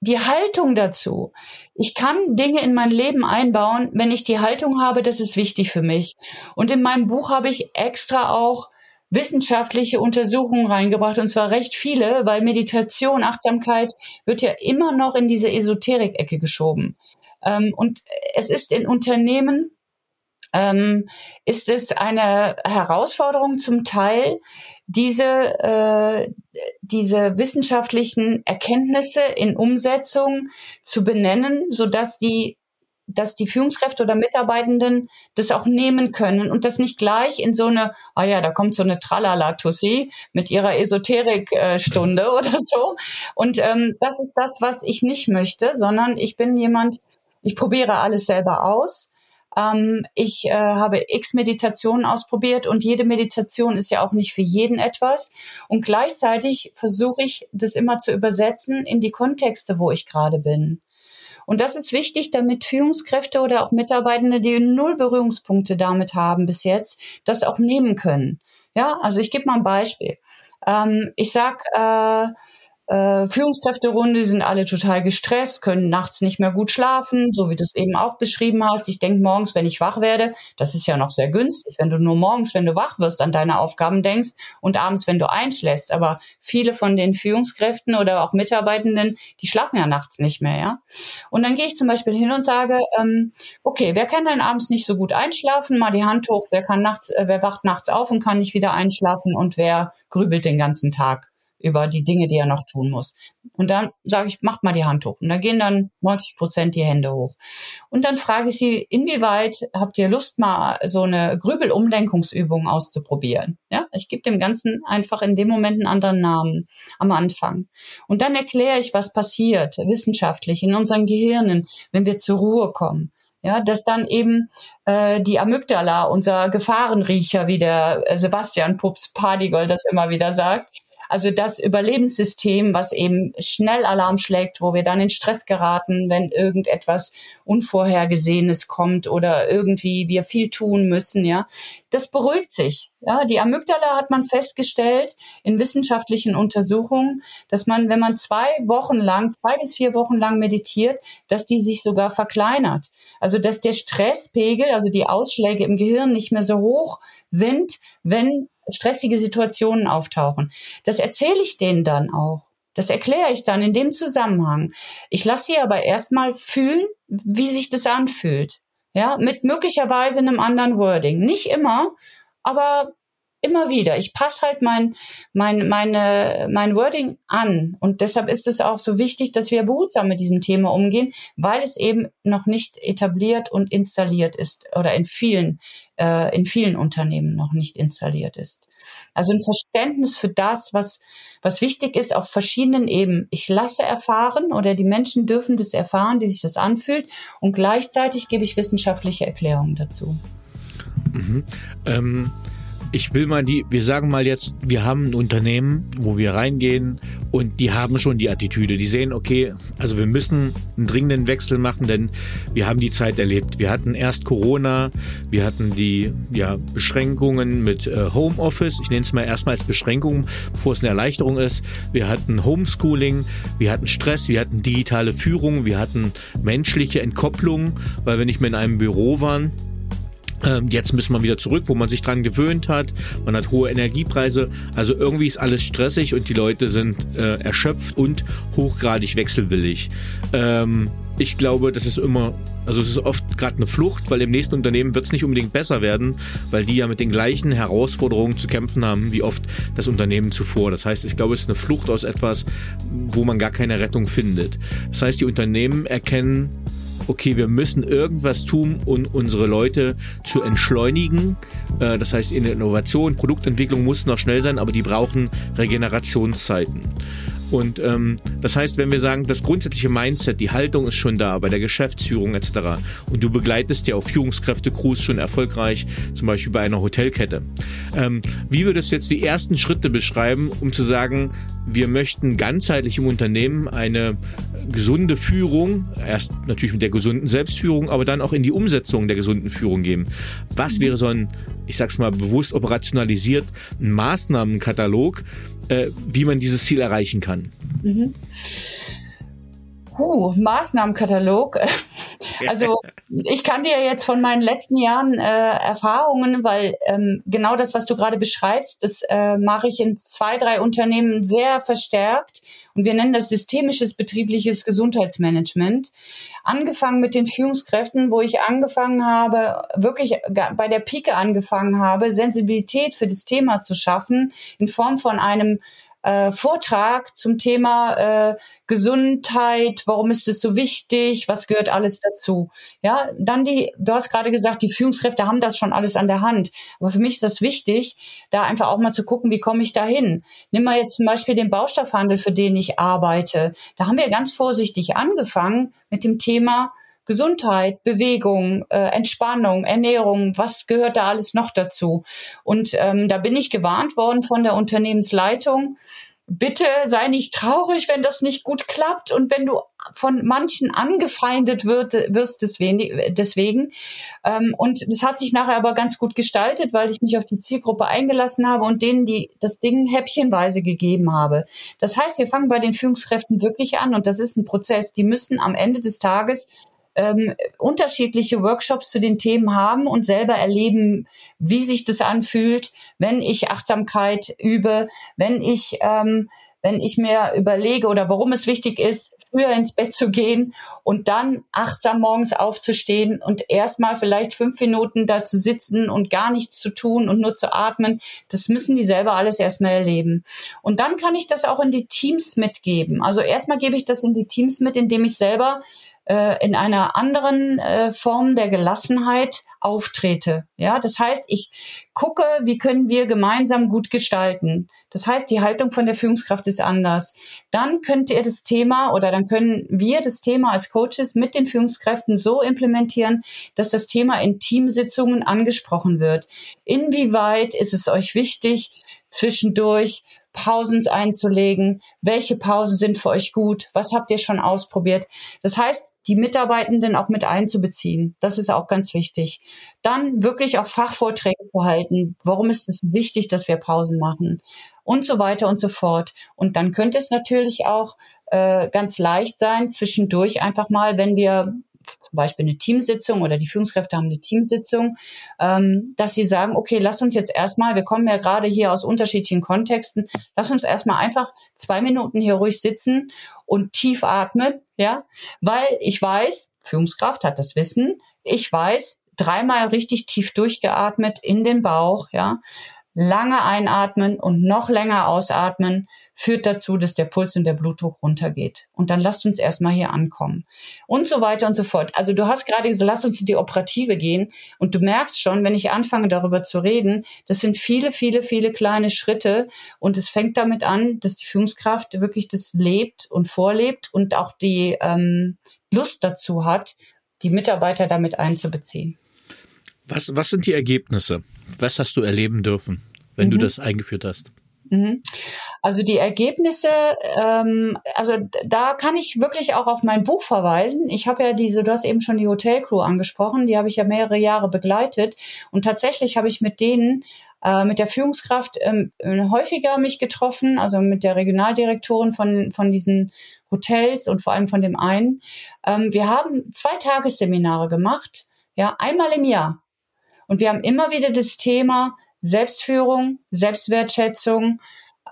die Haltung dazu. Ich kann Dinge in mein Leben einbauen, wenn ich die Haltung habe, das ist wichtig für mich. Und in meinem Buch habe ich extra auch wissenschaftliche Untersuchungen reingebracht, und zwar recht viele, weil Meditation, Achtsamkeit wird ja immer noch in diese Esoterik-Ecke geschoben. Ähm, und es ist in Unternehmen ähm, ist es eine Herausforderung zum Teil, diese, äh, diese wissenschaftlichen Erkenntnisse in Umsetzung zu benennen, so dass die dass die Führungskräfte oder Mitarbeitenden das auch nehmen können und das nicht gleich in so eine, ah ja, da kommt so eine Tralala-Tussi mit ihrer Esoterik-Stunde äh, oder so. Und ähm, das ist das, was ich nicht möchte, sondern ich bin jemand, ich probiere alles selber aus ähm, ich äh, habe x Meditationen ausprobiert und jede Meditation ist ja auch nicht für jeden etwas. Und gleichzeitig versuche ich, das immer zu übersetzen in die Kontexte, wo ich gerade bin. Und das ist wichtig, damit Führungskräfte oder auch Mitarbeitende, die null Berührungspunkte damit haben bis jetzt, das auch nehmen können. Ja, also ich gebe mal ein Beispiel. Ähm, ich sag, äh, äh, Führungskräfterunde, sind alle total gestresst, können nachts nicht mehr gut schlafen, so wie du es eben auch beschrieben hast. Ich denke morgens, wenn ich wach werde, das ist ja noch sehr günstig, wenn du nur morgens, wenn du wach wirst, an deine Aufgaben denkst und abends, wenn du einschläfst. Aber viele von den Führungskräften oder auch Mitarbeitenden, die schlafen ja nachts nicht mehr, ja. Und dann gehe ich zum Beispiel hin und sage, ähm, okay, wer kann denn abends nicht so gut einschlafen? Mal die Hand hoch, wer kann nachts, äh, wer wacht nachts auf und kann nicht wieder einschlafen und wer grübelt den ganzen Tag? Über die Dinge, die er noch tun muss. Und dann sage ich, macht mal die Hand hoch. Und da gehen dann 90 Prozent die Hände hoch. Und dann frage ich sie, inwieweit habt ihr Lust, mal so eine Grübelumlenkungsübung auszuprobieren? Ja, ich gebe dem Ganzen einfach in dem Moment einen anderen Namen am Anfang. Und dann erkläre ich, was passiert wissenschaftlich in unseren Gehirnen, wenn wir zur Ruhe kommen. Ja, dass dann eben äh, die Amygdala, unser Gefahrenriecher, wie der Sebastian Pups Pardigol das immer wieder sagt, also das Überlebenssystem, was eben schnell Alarm schlägt, wo wir dann in Stress geraten, wenn irgendetwas Unvorhergesehenes kommt oder irgendwie wir viel tun müssen, ja, das beruhigt sich. Ja, die Amygdala hat man festgestellt in wissenschaftlichen Untersuchungen, dass man, wenn man zwei Wochen lang, zwei bis vier Wochen lang meditiert, dass die sich sogar verkleinert. Also, dass der Stresspegel, also die Ausschläge im Gehirn nicht mehr so hoch sind, wenn stressige Situationen auftauchen. Das erzähle ich denen dann auch. Das erkläre ich dann in dem Zusammenhang. Ich lasse sie aber erstmal fühlen, wie sich das anfühlt. Ja, mit möglicherweise einem anderen Wording. Nicht immer, aber immer wieder. Ich passe halt mein, mein, meine, mein Wording an. Und deshalb ist es auch so wichtig, dass wir behutsam mit diesem Thema umgehen, weil es eben noch nicht etabliert und installiert ist oder in vielen, äh, in vielen Unternehmen noch nicht installiert ist. Also ein Verständnis für das, was, was wichtig ist auf verschiedenen Ebenen. Ich lasse erfahren oder die Menschen dürfen das erfahren, wie sich das anfühlt und gleichzeitig gebe ich wissenschaftliche Erklärungen dazu. Mhm. Ähm ich will mal die, wir sagen mal jetzt, wir haben ein Unternehmen, wo wir reingehen und die haben schon die Attitüde. Die sehen, okay, also wir müssen einen dringenden Wechsel machen, denn wir haben die Zeit erlebt. Wir hatten erst Corona, wir hatten die ja, Beschränkungen mit äh, Homeoffice. Ich nenne es mal erstmal als Beschränkung, bevor es eine Erleichterung ist. Wir hatten Homeschooling, wir hatten Stress, wir hatten digitale Führung, wir hatten menschliche Entkopplung, weil wir nicht mehr in einem Büro waren. Ähm, jetzt müssen wir wieder zurück, wo man sich dran gewöhnt hat. Man hat hohe Energiepreise. Also irgendwie ist alles stressig und die Leute sind äh, erschöpft und hochgradig wechselwillig. Ähm, ich glaube, das ist immer, also es ist oft gerade eine Flucht, weil im nächsten Unternehmen wird es nicht unbedingt besser werden, weil die ja mit den gleichen Herausforderungen zu kämpfen haben wie oft das Unternehmen zuvor. Das heißt, ich glaube, es ist eine Flucht aus etwas, wo man gar keine Rettung findet. Das heißt, die Unternehmen erkennen okay, wir müssen irgendwas tun, um unsere Leute zu entschleunigen. Äh, das heißt, in Innovation, Produktentwicklung muss noch schnell sein, aber die brauchen Regenerationszeiten. Und ähm, das heißt, wenn wir sagen, das grundsätzliche Mindset, die Haltung ist schon da bei der Geschäftsführung etc. Und du begleitest ja auch Führungskräfte-Crews schon erfolgreich, zum Beispiel bei einer Hotelkette. Ähm, wie würdest du jetzt die ersten Schritte beschreiben, um zu sagen, wir möchten ganzheitlich im Unternehmen eine gesunde Führung, erst natürlich mit der gesunden Selbstführung, aber dann auch in die Umsetzung der gesunden Führung geben. Was wäre so ein, ich sag's mal bewusst operationalisiert, ein Maßnahmenkatalog, äh, wie man dieses Ziel erreichen kann? Mhm. Uh, Maßnahmenkatalog. Also ich kann dir jetzt von meinen letzten Jahren äh, Erfahrungen, weil ähm, genau das, was du gerade beschreibst, das äh, mache ich in zwei, drei Unternehmen sehr verstärkt. Und wir nennen das systemisches betriebliches Gesundheitsmanagement. Angefangen mit den Führungskräften, wo ich angefangen habe, wirklich bei der Pike angefangen habe, Sensibilität für das Thema zu schaffen in Form von einem äh, Vortrag zum Thema äh, Gesundheit, warum ist es so wichtig, was gehört alles dazu. Ja, dann die, du hast gerade gesagt, die Führungskräfte haben das schon alles an der Hand. Aber für mich ist das wichtig, da einfach auch mal zu gucken, wie komme ich da hin. Nimm mal jetzt zum Beispiel den Baustoffhandel, für den ich arbeite. Da haben wir ganz vorsichtig angefangen mit dem Thema Gesundheit, Bewegung, äh, Entspannung, Ernährung, was gehört da alles noch dazu? Und ähm, da bin ich gewarnt worden von der Unternehmensleitung. bitte sei nicht traurig, wenn das nicht gut klappt und wenn du von manchen angefeindet wird, wirst deswegen. Ähm, und das hat sich nachher aber ganz gut gestaltet, weil ich mich auf die Zielgruppe eingelassen habe und denen die das Ding häppchenweise gegeben habe. Das heißt, wir fangen bei den Führungskräften wirklich an und das ist ein Prozess. Die müssen am Ende des Tages ähm, unterschiedliche Workshops zu den Themen haben und selber erleben, wie sich das anfühlt, wenn ich Achtsamkeit übe, wenn ich ähm, wenn ich mir überlege oder warum es wichtig ist, früher ins Bett zu gehen und dann achtsam morgens aufzustehen und erstmal vielleicht fünf Minuten da zu sitzen und gar nichts zu tun und nur zu atmen, das müssen die selber alles erstmal erleben. Und dann kann ich das auch in die Teams mitgeben. Also erstmal gebe ich das in die Teams mit, indem ich selber äh, in einer anderen äh, Form der Gelassenheit auftrete. Ja, das heißt, ich gucke, wie können wir gemeinsam gut gestalten. Das heißt, die Haltung von der Führungskraft ist anders. Dann könnt ihr das Thema oder dann können wir das Thema als Coaches mit den Führungskräften so implementieren, dass das Thema in Teamsitzungen angesprochen wird. Inwieweit ist es euch wichtig, zwischendurch Pausen einzulegen? Welche Pausen sind für euch gut? Was habt ihr schon ausprobiert? Das heißt, die Mitarbeitenden auch mit einzubeziehen. Das ist auch ganz wichtig. Dann wirklich auch Fachvorträge zu halten. Warum ist es wichtig, dass wir Pausen machen? Und so weiter und so fort. Und dann könnte es natürlich auch äh, ganz leicht sein, zwischendurch einfach mal, wenn wir zum Beispiel eine Teamsitzung oder die Führungskräfte haben eine Teamsitzung, ähm, dass sie sagen, okay, lass uns jetzt erstmal, wir kommen ja gerade hier aus unterschiedlichen Kontexten, lass uns erstmal einfach zwei Minuten hier ruhig sitzen und tief atmen, ja, weil ich weiß, Führungskraft hat das Wissen, ich weiß, dreimal richtig tief durchgeatmet in den Bauch, ja, lange einatmen und noch länger ausatmen führt dazu, dass der Puls und der Blutdruck runtergeht. Und dann lasst uns erstmal hier ankommen. Und so weiter und so fort. Also du hast gerade gesagt, lass uns in die Operative gehen. Und du merkst schon, wenn ich anfange darüber zu reden, das sind viele, viele, viele kleine Schritte. Und es fängt damit an, dass die Führungskraft wirklich das lebt und vorlebt und auch die ähm, Lust dazu hat, die Mitarbeiter damit einzubeziehen. Was, was sind die Ergebnisse? Was hast du erleben dürfen, wenn mhm. du das eingeführt hast? Mhm. Also die Ergebnisse, ähm, also da kann ich wirklich auch auf mein Buch verweisen. Ich habe ja diese, du hast eben schon die Hotelcrew angesprochen, die habe ich ja mehrere Jahre begleitet und tatsächlich habe ich mit denen äh, mit der Führungskraft ähm, häufiger mich getroffen, also mit der Regionaldirektorin von, von diesen Hotels und vor allem von dem einen. Ähm, wir haben zwei Tagesseminare gemacht, ja, einmal im Jahr. Und wir haben immer wieder das Thema Selbstführung, Selbstwertschätzung,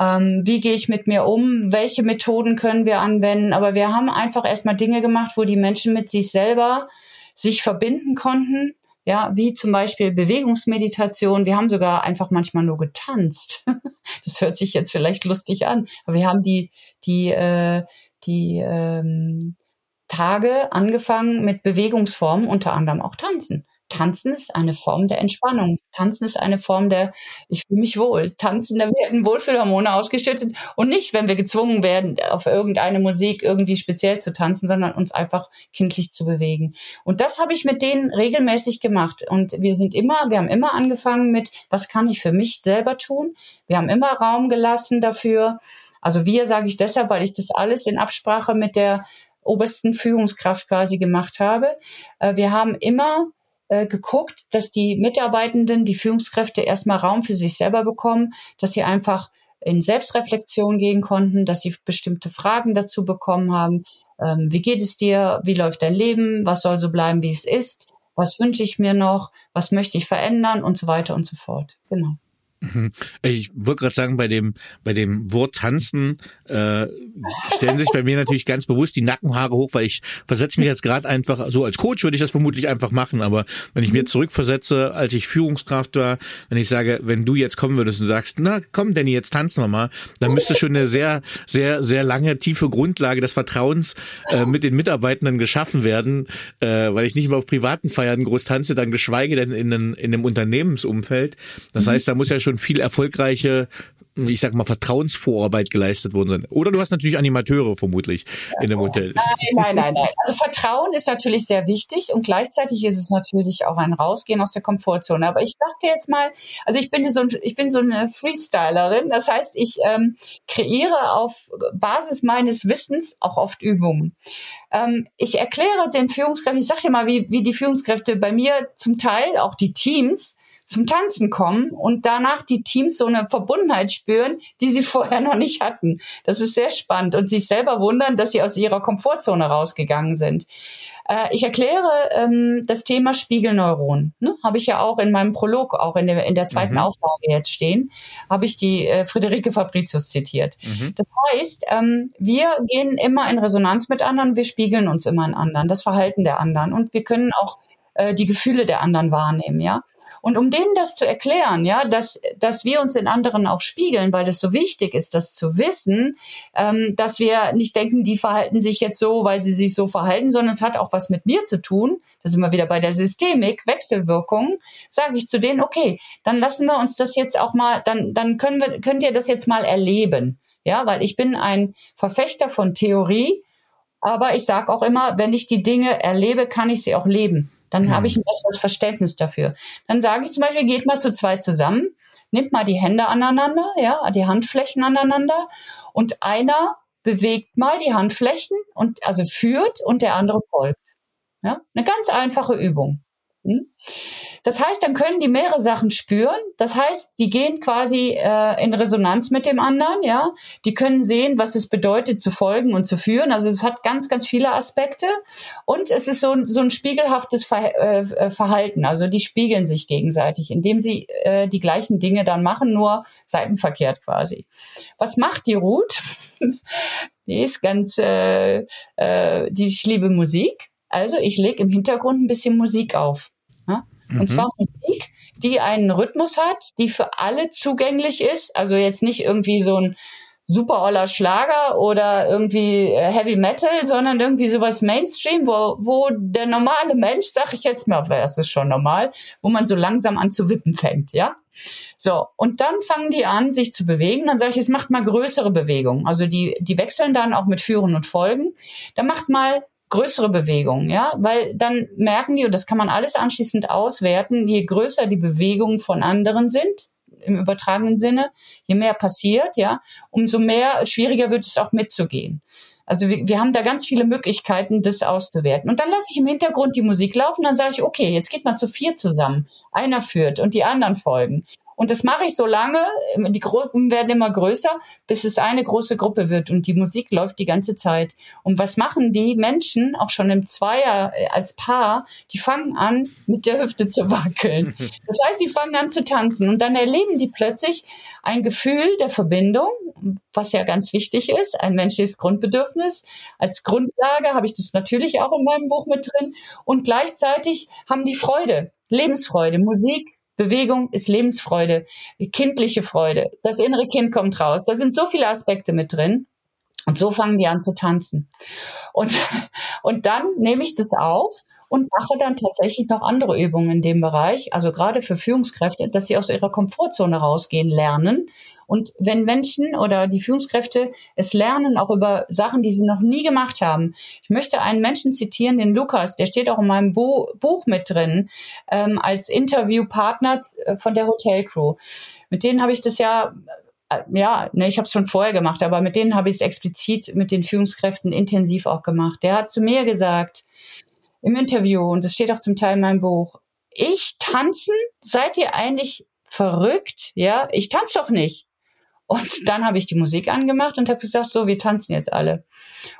ähm, wie gehe ich mit mir um, welche Methoden können wir anwenden. Aber wir haben einfach erstmal Dinge gemacht, wo die Menschen mit sich selber sich verbinden konnten. Ja, wie zum Beispiel Bewegungsmeditation. Wir haben sogar einfach manchmal nur getanzt. Das hört sich jetzt vielleicht lustig an, aber wir haben die, die, äh, die ähm, Tage angefangen mit Bewegungsformen, unter anderem auch Tanzen. Tanzen ist eine Form der Entspannung. Tanzen ist eine Form der, ich fühle mich wohl. Tanzen, da werden Wohlfühlhormone ausgeschüttet und nicht, wenn wir gezwungen werden, auf irgendeine Musik irgendwie speziell zu tanzen, sondern uns einfach kindlich zu bewegen. Und das habe ich mit denen regelmäßig gemacht. Und wir sind immer, wir haben immer angefangen mit, was kann ich für mich selber tun? Wir haben immer Raum gelassen dafür. Also wir sage ich deshalb, weil ich das alles in Absprache mit der obersten Führungskraft quasi gemacht habe. Äh, wir haben immer äh, geguckt, dass die Mitarbeitenden, die Führungskräfte erstmal Raum für sich selber bekommen, dass sie einfach in Selbstreflexion gehen konnten, dass sie bestimmte Fragen dazu bekommen haben. Ähm, wie geht es dir? Wie läuft dein Leben? Was soll so bleiben, wie es ist? Was wünsche ich mir noch? Was möchte ich verändern? Und so weiter und so fort. Genau. Mhm. Ich würde gerade sagen, bei dem, bei dem Wort tanzen äh, stellen sich bei mir natürlich ganz bewusst die Nackenhaare hoch, weil ich versetze mich jetzt gerade einfach, so als Coach würde ich das vermutlich einfach machen, aber wenn ich mir zurückversetze, als ich Führungskraft war, wenn ich sage, wenn du jetzt kommen würdest und sagst, na komm Danny, jetzt tanzen wir mal, dann müsste schon eine sehr, sehr, sehr lange, tiefe Grundlage des Vertrauens äh, mit den Mitarbeitenden geschaffen werden, äh, weil ich nicht mehr auf privaten Feiern groß tanze, dann geschweige denn in, in einem Unternehmensumfeld. Das mhm. heißt, da muss ja schon schon viel erfolgreiche ich sag mal, Vertrauensvorarbeit geleistet worden sind. Oder du hast natürlich Animateure vermutlich in dem Hotel. Nein, nein, nein, nein. Also Vertrauen ist natürlich sehr wichtig und gleichzeitig ist es natürlich auch ein Rausgehen aus der Komfortzone. Aber ich dachte jetzt mal, also ich bin so, ein, ich bin so eine Freestylerin. Das heißt, ich ähm, kreiere auf Basis meines Wissens auch oft Übungen. Ähm, ich erkläre den Führungskräften, ich sage dir mal, wie, wie die Führungskräfte bei mir zum Teil, auch die Teams, zum Tanzen kommen und danach die Teams so eine Verbundenheit spüren, die sie vorher noch nicht hatten. Das ist sehr spannend und sich selber wundern, dass sie aus ihrer Komfortzone rausgegangen sind. Äh, ich erkläre ähm, das Thema Spiegelneuronen. Ne? Habe ich ja auch in meinem Prolog, auch in der, in der zweiten mhm. Auflage jetzt stehen, habe ich die äh, Friederike Fabricius zitiert. Mhm. Das heißt, ähm, wir gehen immer in Resonanz mit anderen, wir spiegeln uns immer in anderen, das Verhalten der anderen und wir können auch äh, die Gefühle der anderen wahrnehmen, ja. Und um denen das zu erklären, ja, dass, dass wir uns in anderen auch spiegeln, weil das so wichtig ist, das zu wissen, ähm, dass wir nicht denken, die verhalten sich jetzt so, weil sie sich so verhalten, sondern es hat auch was mit mir zu tun. Da sind wir wieder bei der Systemik, Wechselwirkung. Sage ich zu denen, okay, dann lassen wir uns das jetzt auch mal, dann, dann können wir, könnt ihr das jetzt mal erleben. Ja, weil ich bin ein Verfechter von Theorie, aber ich sage auch immer, wenn ich die Dinge erlebe, kann ich sie auch leben. Dann mhm. habe ich ein besseres Verständnis dafür. Dann sage ich zum Beispiel, geht mal zu zweit zusammen, nimmt mal die Hände aneinander, ja, die Handflächen aneinander und einer bewegt mal die Handflächen und also führt und der andere folgt. Ja, eine ganz einfache Übung. Hm? Das heißt, dann können die mehrere Sachen spüren. Das heißt, die gehen quasi äh, in Resonanz mit dem anderen, ja. Die können sehen, was es bedeutet, zu folgen und zu führen. Also es hat ganz, ganz viele Aspekte. Und es ist so, so ein spiegelhaftes Ver äh Verhalten. Also die spiegeln sich gegenseitig, indem sie äh, die gleichen Dinge dann machen, nur seitenverkehrt quasi. Was macht die Ruth? die ist ganz, äh, äh, die, ich liebe Musik. Also ich lege im Hintergrund ein bisschen Musik auf. Mhm. Und zwar Musik, die einen Rhythmus hat, die für alle zugänglich ist. Also jetzt nicht irgendwie so ein super oller Schlager oder irgendwie äh, Heavy Metal, sondern irgendwie sowas Mainstream, wo, wo der normale Mensch, sag ich jetzt mal, das ist schon normal, wo man so langsam an zu wippen fängt, ja? So, und dann fangen die an, sich zu bewegen. Dann sage ich, es macht mal größere Bewegungen. Also die, die wechseln dann auch mit Führen und Folgen. Dann macht mal größere Bewegungen, ja, weil dann merken die, und das kann man alles anschließend auswerten, je größer die Bewegungen von anderen sind, im übertragenen Sinne, je mehr passiert, ja, umso mehr schwieriger wird es auch mitzugehen. Also wir, wir haben da ganz viele Möglichkeiten, das auszuwerten. Und dann lasse ich im Hintergrund die Musik laufen, dann sage ich, okay, jetzt geht mal zu vier zusammen. Einer führt und die anderen folgen. Und das mache ich so lange, die Gruppen werden immer größer, bis es eine große Gruppe wird und die Musik läuft die ganze Zeit. Und was machen die Menschen, auch schon im Zweier äh, als Paar, die fangen an, mit der Hüfte zu wackeln. Das heißt, sie fangen an zu tanzen und dann erleben die plötzlich ein Gefühl der Verbindung, was ja ganz wichtig ist, ein menschliches Grundbedürfnis. Als Grundlage habe ich das natürlich auch in meinem Buch mit drin. Und gleichzeitig haben die Freude, Lebensfreude, Musik, Bewegung ist Lebensfreude, kindliche Freude. Das innere Kind kommt raus. Da sind so viele Aspekte mit drin. Und so fangen die an zu tanzen. Und, und dann nehme ich das auf und mache dann tatsächlich noch andere Übungen in dem Bereich, also gerade für Führungskräfte, dass sie aus ihrer Komfortzone rausgehen lernen. Und wenn Menschen oder die Führungskräfte es lernen, auch über Sachen, die sie noch nie gemacht haben. Ich möchte einen Menschen zitieren, den Lukas, der steht auch in meinem Bo Buch mit drin, ähm, als Interviewpartner äh, von der Hotelcrew. Mit denen habe ich das ja äh, ja, ne, ich habe es schon vorher gemacht, aber mit denen habe ich es explizit mit den Führungskräften intensiv auch gemacht. Der hat zu mir gesagt im Interview, und das steht auch zum Teil in meinem Buch, ich tanzen? Seid ihr eigentlich verrückt? Ja, ich tanze doch nicht. Und dann habe ich die Musik angemacht und habe gesagt, so, wir tanzen jetzt alle.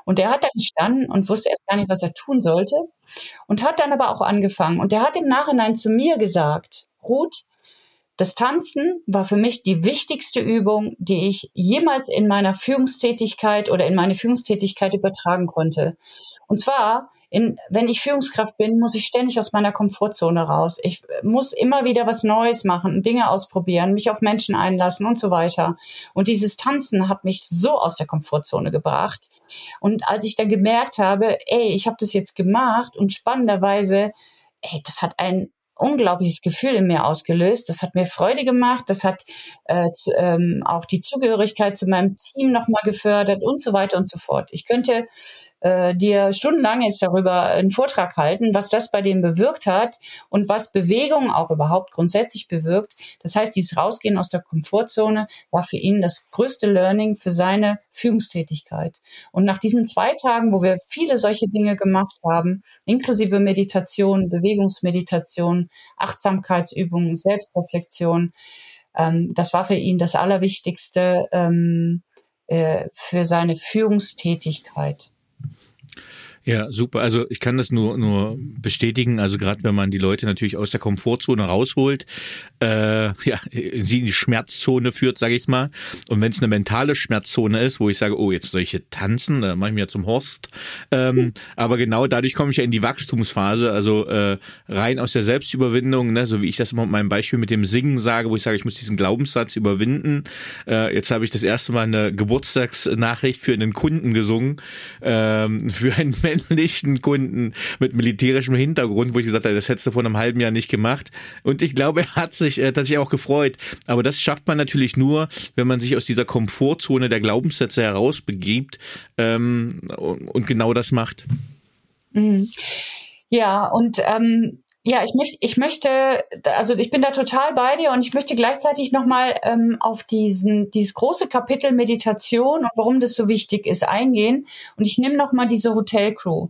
Und der hat da gestanden und wusste erst gar nicht, was er tun sollte und hat dann aber auch angefangen. Und der hat im Nachhinein zu mir gesagt, Ruth, das Tanzen war für mich die wichtigste Übung, die ich jemals in meiner Führungstätigkeit oder in meine Führungstätigkeit übertragen konnte. Und zwar, in, wenn ich Führungskraft bin, muss ich ständig aus meiner Komfortzone raus. Ich muss immer wieder was Neues machen, Dinge ausprobieren, mich auf Menschen einlassen und so weiter. Und dieses Tanzen hat mich so aus der Komfortzone gebracht. Und als ich dann gemerkt habe, ey, ich habe das jetzt gemacht und spannenderweise, ey, das hat einen unglaubliches Gefühl in mir ausgelöst. Das hat mir Freude gemacht. Das hat äh, zu, ähm, auch die Zugehörigkeit zu meinem Team nochmal gefördert und so weiter und so fort. Ich könnte äh, dir stundenlang jetzt darüber einen Vortrag halten, was das bei dem bewirkt hat und was Bewegung auch überhaupt grundsätzlich bewirkt. Das heißt, dieses Rausgehen aus der Komfortzone war für ihn das größte Learning für seine Führungstätigkeit. Und nach diesen zwei Tagen, wo wir viele solche Dinge gemacht haben, inklusive Meditation, Bewegungsmeditation, Achtsamkeitsübungen, Selbstreflexion, ähm, das war für ihn das Allerwichtigste ähm, äh, für seine Führungstätigkeit. Ja, super. Also ich kann das nur nur bestätigen. Also gerade wenn man die Leute natürlich aus der Komfortzone rausholt, äh, ja, sie in die Schmerzzone führt, sage ich mal. Und wenn es eine mentale Schmerzzone ist, wo ich sage, oh, jetzt soll ich hier tanzen, da mache ich mir ja zum Horst. Ähm, aber genau dadurch komme ich ja in die Wachstumsphase, also äh, rein aus der Selbstüberwindung, ne, so wie ich das immer mit meinem Beispiel mit dem Singen sage, wo ich sage, ich muss diesen Glaubenssatz überwinden. Äh, jetzt habe ich das erste Mal eine Geburtstagsnachricht für einen Kunden gesungen, ähm, für einen Menschen männlichen Kunden mit militärischem Hintergrund, wo ich gesagt habe, das hättest du vor einem halben Jahr nicht gemacht. Und ich glaube, er hat sich, sich auch gefreut. Aber das schafft man natürlich nur, wenn man sich aus dieser Komfortzone der Glaubenssätze herausbegibt ähm, und genau das macht. Mhm. Ja, und ähm, ja, ich möchte, ich möchte, also ich bin da total bei dir und ich möchte gleichzeitig nochmal ähm, auf diesen, dieses große Kapitel Meditation und warum das so wichtig ist eingehen. Und ich nehme nochmal diese Hotelcrew.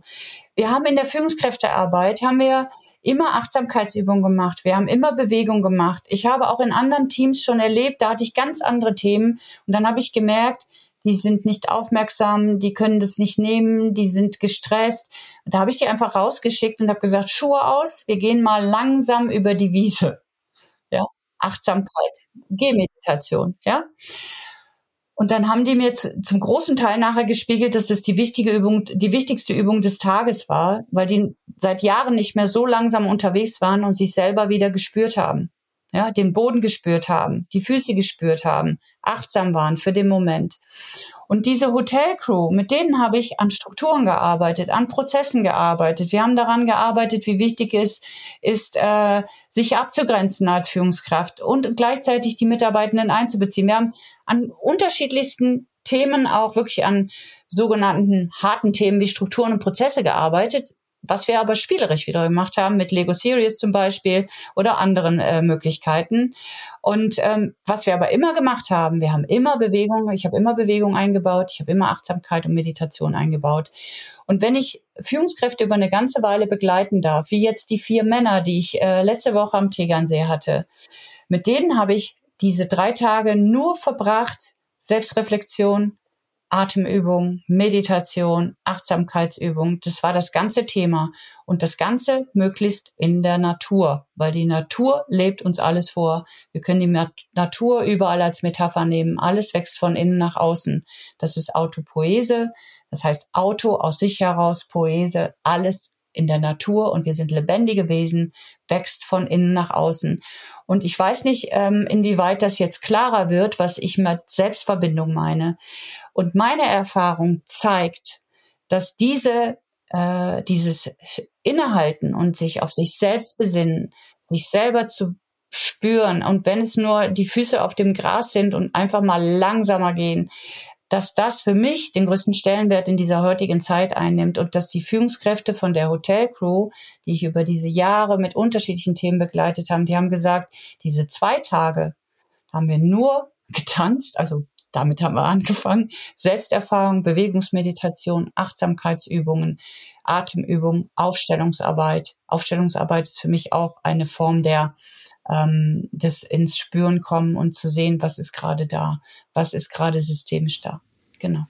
Wir haben in der Führungskräftearbeit, haben wir immer Achtsamkeitsübungen gemacht. Wir haben immer Bewegung gemacht. Ich habe auch in anderen Teams schon erlebt, da hatte ich ganz andere Themen. Und dann habe ich gemerkt, die sind nicht aufmerksam, die können das nicht nehmen, die sind gestresst. Da habe ich die einfach rausgeschickt und habe gesagt, Schuhe aus, wir gehen mal langsam über die Wiese. Ja, Achtsamkeit, Gehmeditation, ja. Und dann haben die mir zum großen Teil nachher gespiegelt, dass das die wichtige Übung, die wichtigste Übung des Tages war, weil die seit Jahren nicht mehr so langsam unterwegs waren und sich selber wieder gespürt haben. Ja, den Boden gespürt haben, die Füße gespürt haben, achtsam waren für den Moment. Und diese Hotelcrew, mit denen habe ich an Strukturen gearbeitet, an Prozessen gearbeitet. Wir haben daran gearbeitet, wie wichtig es ist, äh, sich abzugrenzen als Führungskraft und gleichzeitig die Mitarbeitenden einzubeziehen. Wir haben an unterschiedlichsten Themen auch wirklich an sogenannten harten Themen wie Strukturen und Prozesse gearbeitet, was wir aber spielerisch wieder gemacht haben mit Lego Series zum Beispiel oder anderen äh, Möglichkeiten. Und ähm, was wir aber immer gemacht haben, wir haben immer Bewegung, ich habe immer Bewegung eingebaut, ich habe immer Achtsamkeit und Meditation eingebaut. Und wenn ich Führungskräfte über eine ganze Weile begleiten darf, wie jetzt die vier Männer, die ich äh, letzte Woche am Tegernsee hatte, mit denen habe ich diese drei Tage nur verbracht, Selbstreflexion, Atemübung, Meditation, Achtsamkeitsübung. Das war das ganze Thema. Und das Ganze möglichst in der Natur, weil die Natur lebt uns alles vor. Wir können die Natur überall als Metapher nehmen. Alles wächst von innen nach außen. Das ist Autopoese. Das heißt Auto aus sich heraus, Poese, alles in der Natur und wir sind lebendige Wesen, wächst von innen nach außen. Und ich weiß nicht, ähm, inwieweit das jetzt klarer wird, was ich mit Selbstverbindung meine. Und meine Erfahrung zeigt, dass diese, äh, dieses Innehalten und sich auf sich selbst besinnen, sich selber zu spüren und wenn es nur die Füße auf dem Gras sind und einfach mal langsamer gehen, dass das für mich den größten Stellenwert in dieser heutigen Zeit einnimmt und dass die Führungskräfte von der Hotelcrew, die ich über diese Jahre mit unterschiedlichen Themen begleitet haben, die haben gesagt, diese zwei Tage haben wir nur getanzt, also damit haben wir angefangen. Selbsterfahrung, Bewegungsmeditation, Achtsamkeitsübungen, Atemübungen, Aufstellungsarbeit. Aufstellungsarbeit ist für mich auch eine Form der ähm, des ins Spüren kommen und zu sehen, was ist gerade da, was ist gerade systemisch da. Genau.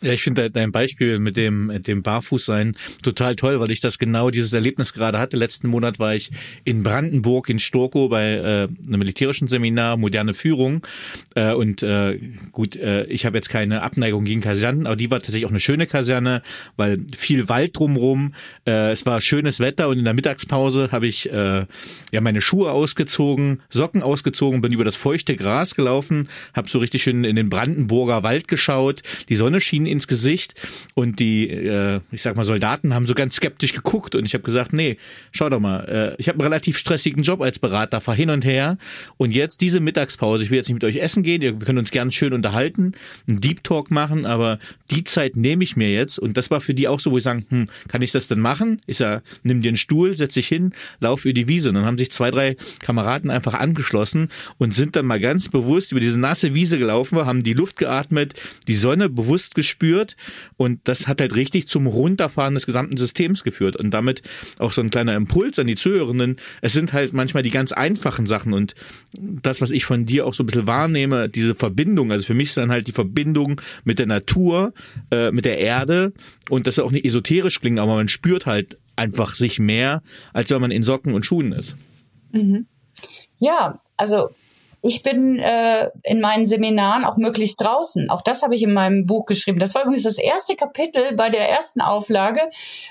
Ja, ich finde dein Beispiel mit dem, mit dem Barfußsein total toll, weil ich das genau dieses Erlebnis gerade hatte. Letzten Monat war ich in Brandenburg in Storkow bei äh, einem militärischen Seminar moderne Führung äh, und äh, gut, äh, ich habe jetzt keine Abneigung gegen Kasernen, aber die war tatsächlich auch eine schöne Kaserne, weil viel Wald drumrum. Äh, es war schönes Wetter und in der Mittagspause habe ich äh, ja meine Schuhe ausgezogen, Socken ausgezogen, bin über das feuchte Gras gelaufen, habe so richtig schön in den Brandenburger Wald geschaut. Die Sonne schien ins Gesicht. Und die, äh, ich sag mal, Soldaten haben so ganz skeptisch geguckt. Und ich habe gesagt, nee, schau doch mal, äh, ich habe einen relativ stressigen Job als Berater, fahr hin und her. Und jetzt diese Mittagspause, ich will jetzt nicht mit euch essen gehen, wir können uns gern schön unterhalten, einen Deep Talk machen, aber die Zeit nehme ich mir jetzt. Und das war für die auch so, wo ich sagen, hm, kann ich das denn machen? Ich sag, nimm dir einen Stuhl, setz dich hin, lauf über die Wiese. Und dann haben sich zwei, drei Kameraden einfach angeschlossen und sind dann mal ganz bewusst über diese nasse Wiese gelaufen, haben die Luft geatmet, die Sonne bewusst gespürt und das hat halt richtig zum Runterfahren des gesamten Systems geführt und damit auch so ein kleiner Impuls an die Zuhörenden. Es sind halt manchmal die ganz einfachen Sachen und das, was ich von dir auch so ein bisschen wahrnehme, diese Verbindung, also für mich ist dann halt die Verbindung mit der Natur, äh, mit der Erde und das ist auch nicht esoterisch klingen, aber man spürt halt einfach sich mehr, als wenn man in Socken und Schuhen ist. Mhm. Ja, also ich bin äh, in meinen Seminaren auch möglichst draußen. Auch das habe ich in meinem Buch geschrieben. Das war übrigens das erste Kapitel bei der ersten Auflage,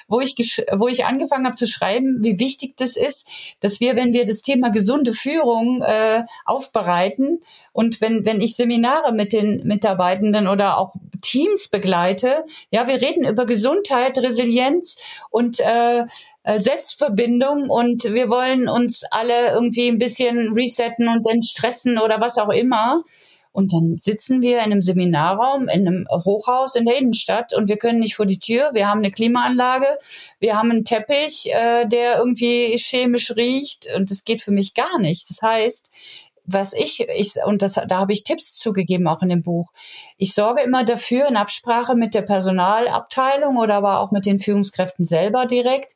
wo ich, wo ich angefangen habe zu schreiben, wie wichtig das ist, dass wir, wenn wir das Thema gesunde Führung äh, aufbereiten und wenn, wenn ich Seminare mit den Mitarbeitenden oder auch Teams begleite, ja, wir reden über Gesundheit, Resilienz und äh, Selbstverbindung und wir wollen uns alle irgendwie ein bisschen resetten und dann stressen oder was auch immer. Und dann sitzen wir in einem Seminarraum, in einem Hochhaus in der Innenstadt und wir können nicht vor die Tür. Wir haben eine Klimaanlage, wir haben einen Teppich, äh, der irgendwie chemisch riecht und das geht für mich gar nicht. Das heißt, was ich, ich und das, da habe ich Tipps zugegeben auch in dem Buch. Ich sorge immer dafür in Absprache mit der Personalabteilung oder aber auch mit den Führungskräften selber direkt,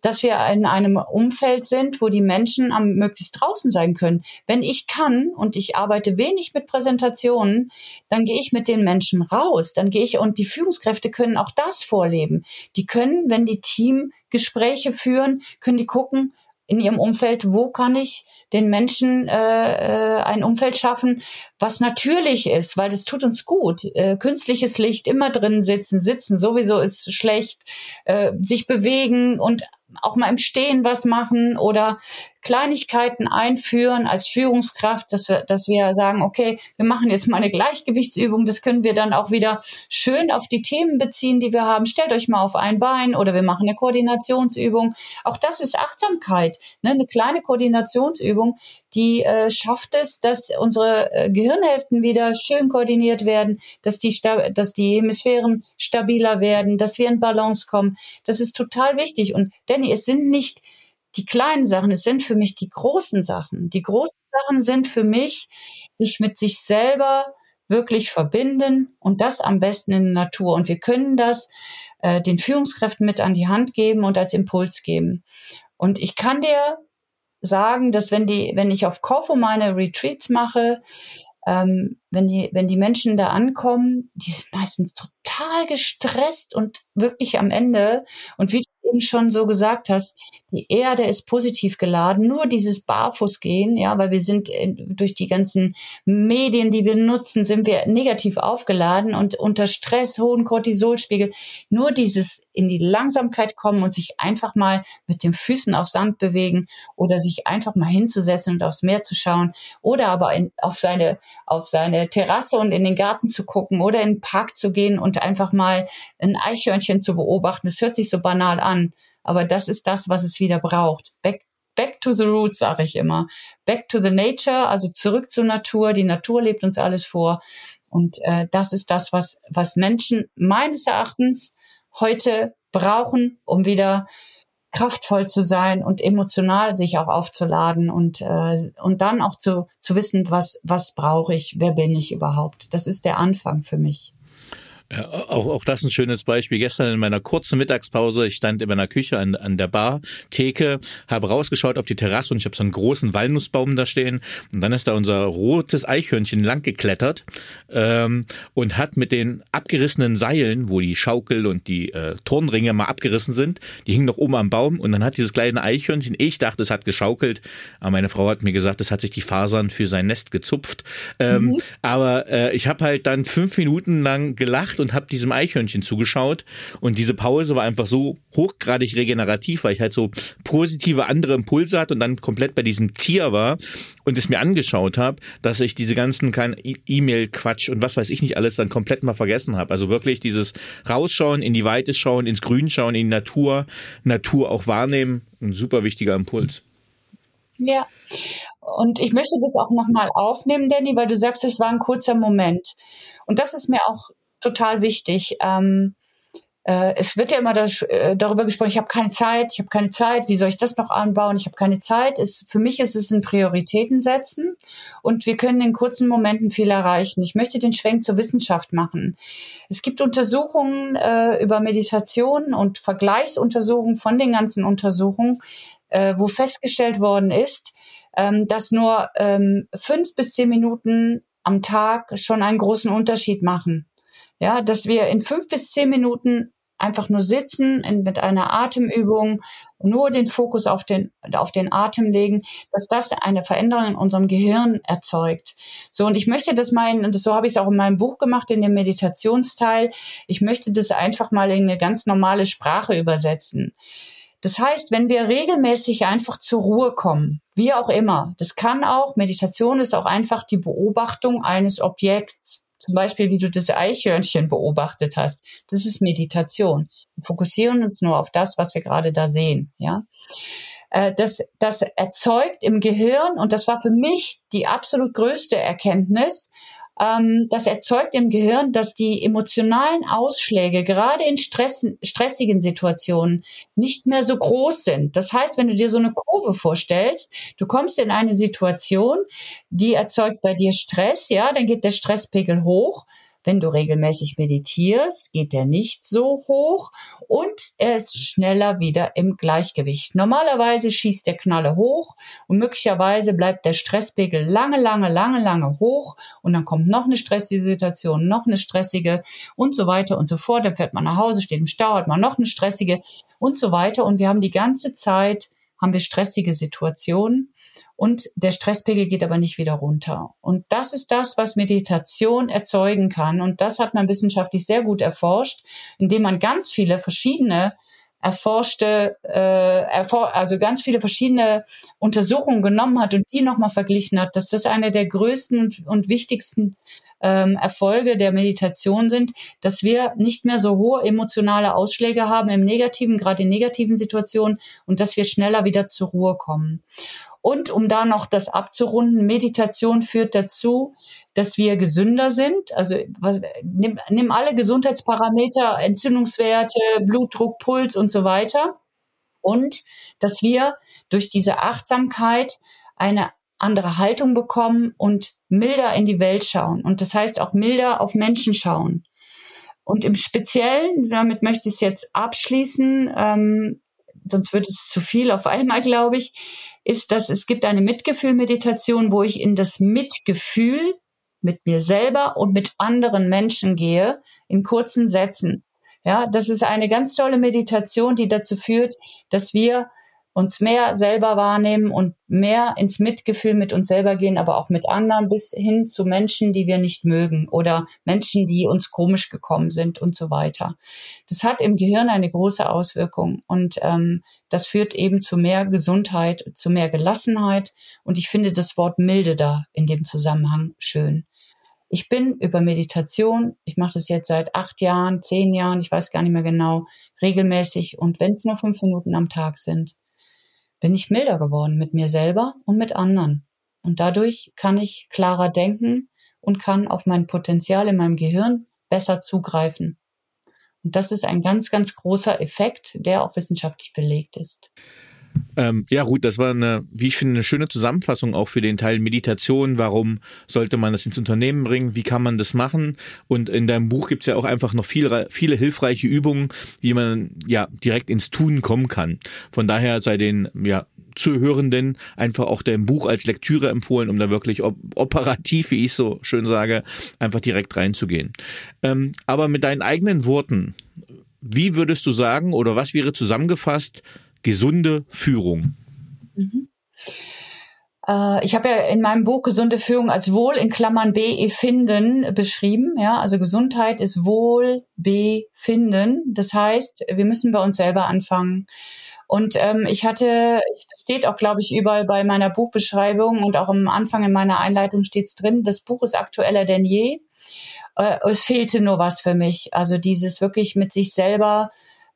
dass wir in einem Umfeld sind, wo die Menschen am möglichst draußen sein können. Wenn ich kann und ich arbeite wenig mit Präsentationen, dann gehe ich mit den Menschen raus. Dann gehe ich und die Führungskräfte können auch das vorleben. Die können, wenn die Teamgespräche führen, können die gucken in ihrem Umfeld, wo kann ich den Menschen äh, äh, ein Umfeld schaffen, was natürlich ist, weil das tut uns gut. Äh, künstliches Licht, immer drin sitzen, sitzen sowieso ist schlecht, äh, sich bewegen und auch mal im Stehen was machen oder Kleinigkeiten einführen als Führungskraft, dass wir, dass wir sagen, okay, wir machen jetzt mal eine Gleichgewichtsübung. Das können wir dann auch wieder schön auf die Themen beziehen, die wir haben. Stellt euch mal auf ein Bein oder wir machen eine Koordinationsübung. Auch das ist Achtsamkeit, ne? eine kleine Koordinationsübung, die äh, schafft es, dass unsere äh, Gehirnhälften wieder schön koordiniert werden, dass die, dass die Hemisphären stabiler werden, dass wir in Balance kommen. Das ist total wichtig. Und Danny, es sind nicht die kleinen Sachen, es sind für mich die großen Sachen. Die großen Sachen sind für mich, sich mit sich selber wirklich verbinden und das am besten in der Natur. Und wir können das äh, den Führungskräften mit an die Hand geben und als Impuls geben. Und ich kann dir sagen, dass wenn die, wenn ich auf Korfu meine Retreats mache, ähm, wenn die, wenn die Menschen da ankommen, die sind meistens total gestresst und wirklich am Ende. Und wie eben schon so gesagt hast, die Erde ist positiv geladen. Nur dieses Barfußgehen, ja, weil wir sind in, durch die ganzen Medien, die wir nutzen, sind wir negativ aufgeladen und unter Stress, hohen Cortisolspiegel. Nur dieses in die Langsamkeit kommen und sich einfach mal mit den Füßen auf Sand bewegen oder sich einfach mal hinzusetzen und aufs Meer zu schauen oder aber in, auf seine, auf seine Terrasse und in den Garten zu gucken oder in den Park zu gehen und einfach mal ein Eichhörnchen zu beobachten. Das hört sich so banal an, aber das ist das, was es wieder braucht. Back Back to the roots, sage ich immer. Back to the nature, also zurück zur Natur. Die Natur lebt uns alles vor. Und äh, das ist das, was, was Menschen meines Erachtens heute brauchen, um wieder kraftvoll zu sein und emotional sich auch aufzuladen und äh, und dann auch zu zu wissen, was was brauche ich, wer bin ich überhaupt. Das ist der Anfang für mich. Ja, auch, auch das ein schönes Beispiel. Gestern in meiner kurzen Mittagspause, ich stand in meiner Küche an, an der Bar, Theke, habe rausgeschaut auf die Terrasse und ich habe so einen großen Walnussbaum da stehen. Und dann ist da unser rotes Eichhörnchen lang geklettert ähm, und hat mit den abgerissenen Seilen, wo die Schaukel und die äh, Turnringe mal abgerissen sind, die hingen noch oben am Baum und dann hat dieses kleine Eichhörnchen, ich dachte, es hat geschaukelt, aber meine Frau hat mir gesagt, es hat sich die Fasern für sein Nest gezupft. Ähm, mhm. Aber äh, ich habe halt dann fünf Minuten lang gelacht und habe diesem Eichhörnchen zugeschaut. Und diese Pause war einfach so hochgradig regenerativ, weil ich halt so positive andere Impulse hatte und dann komplett bei diesem Tier war und es mir angeschaut habe, dass ich diese ganzen kein E-Mail-Quatsch und was weiß ich nicht alles dann komplett mal vergessen habe. Also wirklich dieses Rausschauen, in die Weite schauen, ins Grün schauen, in die Natur, Natur auch wahrnehmen, ein super wichtiger Impuls. Ja, und ich möchte das auch nochmal aufnehmen, Danny, weil du sagst, es war ein kurzer Moment. Und das ist mir auch total wichtig. Ähm, äh, es wird ja immer das, äh, darüber gesprochen, ich habe keine Zeit, ich habe keine Zeit, wie soll ich das noch anbauen? Ich habe keine Zeit. Es, für mich ist es ein Prioritäten setzen und wir können in kurzen Momenten viel erreichen. Ich möchte den Schwenk zur Wissenschaft machen. Es gibt Untersuchungen äh, über Meditation und Vergleichsuntersuchungen von den ganzen Untersuchungen, äh, wo festgestellt worden ist, ähm, dass nur ähm, fünf bis zehn Minuten am Tag schon einen großen Unterschied machen. Ja, dass wir in fünf bis zehn Minuten einfach nur sitzen in, mit einer Atemübung, nur den Fokus auf den, auf den Atem legen, dass das eine Veränderung in unserem Gehirn erzeugt. So, und ich möchte das meinen, und so habe ich es auch in meinem Buch gemacht, in dem Meditationsteil, ich möchte das einfach mal in eine ganz normale Sprache übersetzen. Das heißt, wenn wir regelmäßig einfach zur Ruhe kommen, wie auch immer, das kann auch, Meditation ist auch einfach die Beobachtung eines Objekts. Zum Beispiel, wie du das Eichhörnchen beobachtet hast. Das ist Meditation. Wir fokussieren uns nur auf das, was wir gerade da sehen, ja. Äh, das, das erzeugt im Gehirn, und das war für mich die absolut größte Erkenntnis, ähm, das erzeugt im Gehirn, dass die emotionalen Ausschläge gerade in Stress, stressigen Situationen nicht mehr so groß sind. Das heißt, wenn du dir so eine Kurve vorstellst, du kommst in eine Situation, die erzeugt bei dir Stress, ja, dann geht der Stresspegel hoch. Wenn du regelmäßig meditierst, geht der nicht so hoch und er ist schneller wieder im Gleichgewicht. Normalerweise schießt der Knalle hoch und möglicherweise bleibt der Stresspegel lange, lange, lange, lange hoch und dann kommt noch eine stressige Situation, noch eine stressige und so weiter und so fort. Dann fährt man nach Hause, steht im Stau, hat man noch eine stressige und so weiter und wir haben die ganze Zeit haben wir stressige Situationen und der Stresspegel geht aber nicht wieder runter. Und das ist das, was Meditation erzeugen kann. Und das hat man wissenschaftlich sehr gut erforscht, indem man ganz viele verschiedene erforschte, äh, erfor also ganz viele verschiedene Untersuchungen genommen hat und die nochmal verglichen hat, dass das eine der größten und wichtigsten ähm, Erfolge der Meditation sind, dass wir nicht mehr so hohe emotionale Ausschläge haben im negativen, gerade in negativen Situationen und dass wir schneller wieder zur Ruhe kommen. Und um da noch das abzurunden, Meditation führt dazu, dass wir gesünder sind. Also was, nimm, nimm alle Gesundheitsparameter, Entzündungswerte, Blutdruck, Puls und so weiter. Und dass wir durch diese Achtsamkeit eine andere Haltung bekommen und milder in die Welt schauen. Und das heißt auch milder auf Menschen schauen. Und im Speziellen, damit möchte ich es jetzt abschließen, ähm, sonst wird es zu viel auf einmal, glaube ich, ist, dass es gibt eine Mitgefühlmeditation, wo ich in das Mitgefühl mit mir selber und mit anderen Menschen gehe, in kurzen Sätzen. Ja, das ist eine ganz tolle Meditation, die dazu führt, dass wir uns mehr selber wahrnehmen und mehr ins Mitgefühl mit uns selber gehen, aber auch mit anderen bis hin zu Menschen, die wir nicht mögen oder Menschen, die uns komisch gekommen sind und so weiter. Das hat im Gehirn eine große Auswirkung und ähm, das führt eben zu mehr Gesundheit, zu mehr Gelassenheit und ich finde das Wort milde da in dem Zusammenhang schön. Ich bin über Meditation, ich mache das jetzt seit acht Jahren, zehn Jahren, ich weiß gar nicht mehr genau, regelmäßig und wenn es nur fünf Minuten am Tag sind, bin ich milder geworden mit mir selber und mit anderen. Und dadurch kann ich klarer denken und kann auf mein Potenzial in meinem Gehirn besser zugreifen. Und das ist ein ganz, ganz großer Effekt, der auch wissenschaftlich belegt ist. Ähm, ja, Ruth, das war eine, wie ich finde, eine schöne Zusammenfassung auch für den Teil Meditation. Warum sollte man das ins Unternehmen bringen? Wie kann man das machen? Und in deinem Buch gibt's ja auch einfach noch viele, viele hilfreiche Übungen, wie man ja direkt ins Tun kommen kann. Von daher sei den ja, Zuhörenden einfach auch dein Buch als Lektüre empfohlen, um da wirklich op operativ, wie ich so schön sage, einfach direkt reinzugehen. Ähm, aber mit deinen eigenen Worten, wie würdest du sagen oder was wäre zusammengefasst, gesunde Führung? Mhm. Äh, ich habe ja in meinem Buch Gesunde Führung als Wohl in Klammern Befinden beschrieben. Ja, also Gesundheit ist Wohlbefinden. Das heißt, wir müssen bei uns selber anfangen. Und ähm, ich hatte, steht auch, glaube ich, überall bei meiner Buchbeschreibung und auch am Anfang in meiner Einleitung steht es drin, das Buch ist aktueller denn je. Äh, es fehlte nur was für mich. Also dieses wirklich mit sich selber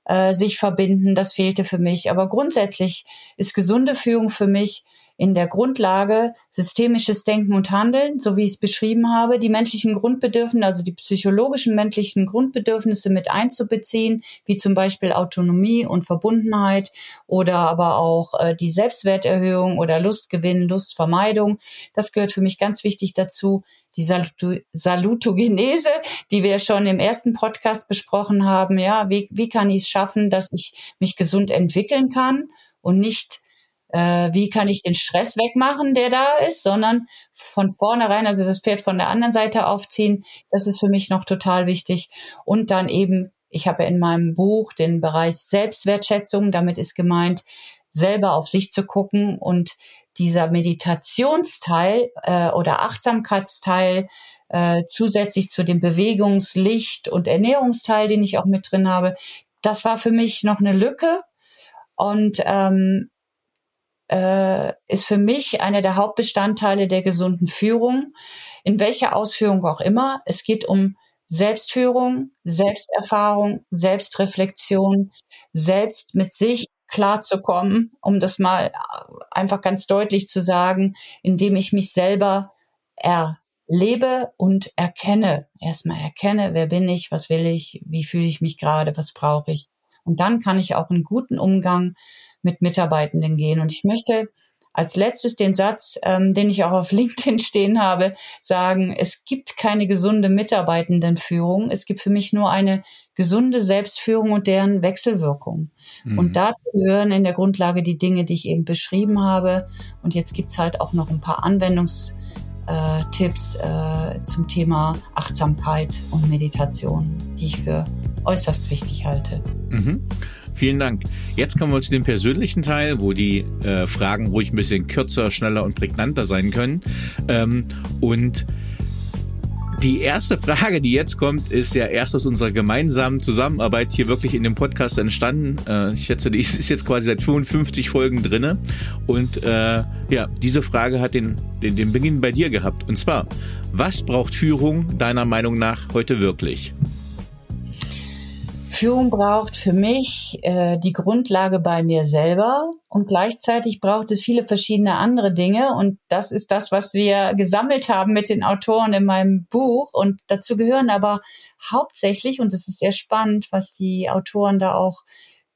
äh, sich verbinden, das fehlte für mich. Aber grundsätzlich ist gesunde Führung für mich in der Grundlage systemisches Denken und Handeln, so wie ich es beschrieben habe, die menschlichen Grundbedürfnisse, also die psychologischen menschlichen Grundbedürfnisse mit einzubeziehen, wie zum Beispiel Autonomie und Verbundenheit oder aber auch äh, die Selbstwerterhöhung oder Lustgewinn, Lustvermeidung. Das gehört für mich ganz wichtig dazu. Die Saluto Salutogenese, die wir schon im ersten Podcast besprochen haben. Ja, wie, wie kann ich es schaffen, dass ich mich gesund entwickeln kann und nicht äh, wie kann ich den Stress wegmachen, der da ist, sondern von vornherein, also das Pferd von der anderen Seite aufziehen, das ist für mich noch total wichtig. Und dann eben, ich habe ja in meinem Buch den Bereich Selbstwertschätzung, damit ist gemeint, selber auf sich zu gucken und dieser Meditationsteil äh, oder Achtsamkeitsteil äh, zusätzlich zu dem Bewegungs-, Licht- und Ernährungsteil, den ich auch mit drin habe, das war für mich noch eine Lücke. Und ähm, äh, ist für mich einer der Hauptbestandteile der gesunden Führung, in welcher Ausführung auch immer. Es geht um Selbstführung, Selbsterfahrung, Selbstreflexion, selbst mit sich klarzukommen, um das mal einfach ganz deutlich zu sagen, indem ich mich selber erlebe und erkenne. Erstmal erkenne, wer bin ich, was will ich, wie fühle ich mich gerade, was brauche ich. Und dann kann ich auch einen guten Umgang mit Mitarbeitenden gehen. Und ich möchte als letztes den Satz, ähm, den ich auch auf LinkedIn stehen habe, sagen, es gibt keine gesunde Mitarbeitendenführung. Es gibt für mich nur eine gesunde Selbstführung und deren Wechselwirkung. Mhm. Und dazu gehören in der Grundlage die Dinge, die ich eben beschrieben habe. Und jetzt gibt's halt auch noch ein paar Anwendungstipps äh, zum Thema Achtsamkeit und Meditation, die ich für äußerst wichtig halte. Mhm. Vielen Dank. Jetzt kommen wir zu dem persönlichen Teil, wo die äh, Fragen ruhig ein bisschen kürzer, schneller und prägnanter sein können. Ähm, und die erste Frage, die jetzt kommt, ist ja erst aus unserer gemeinsamen Zusammenarbeit hier wirklich in dem Podcast entstanden. Äh, ich schätze, die ist jetzt quasi seit 55 Folgen drinne. Und äh, ja, diese Frage hat den, den, den Beginn bei dir gehabt. Und zwar, was braucht Führung deiner Meinung nach heute wirklich? Führung braucht für mich äh, die Grundlage bei mir selber. Und gleichzeitig braucht es viele verschiedene andere Dinge. Und das ist das, was wir gesammelt haben mit den Autoren in meinem Buch. Und dazu gehören aber hauptsächlich und es ist sehr spannend, was die Autoren da auch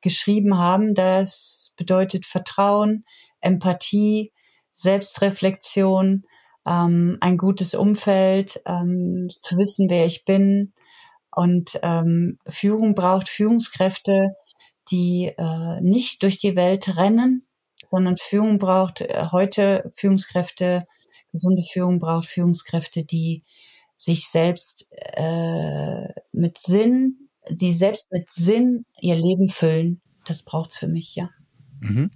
geschrieben haben, das bedeutet Vertrauen, Empathie, Selbstreflexion, ähm, ein gutes Umfeld, ähm, zu wissen, wer ich bin, und ähm, Führung braucht Führungskräfte, die äh, nicht durch die Welt rennen, sondern Führung braucht äh, heute Führungskräfte, gesunde Führung braucht Führungskräfte, die sich selbst äh, mit Sinn, die selbst mit Sinn ihr Leben füllen. Das braucht's für mich, ja. Mhm.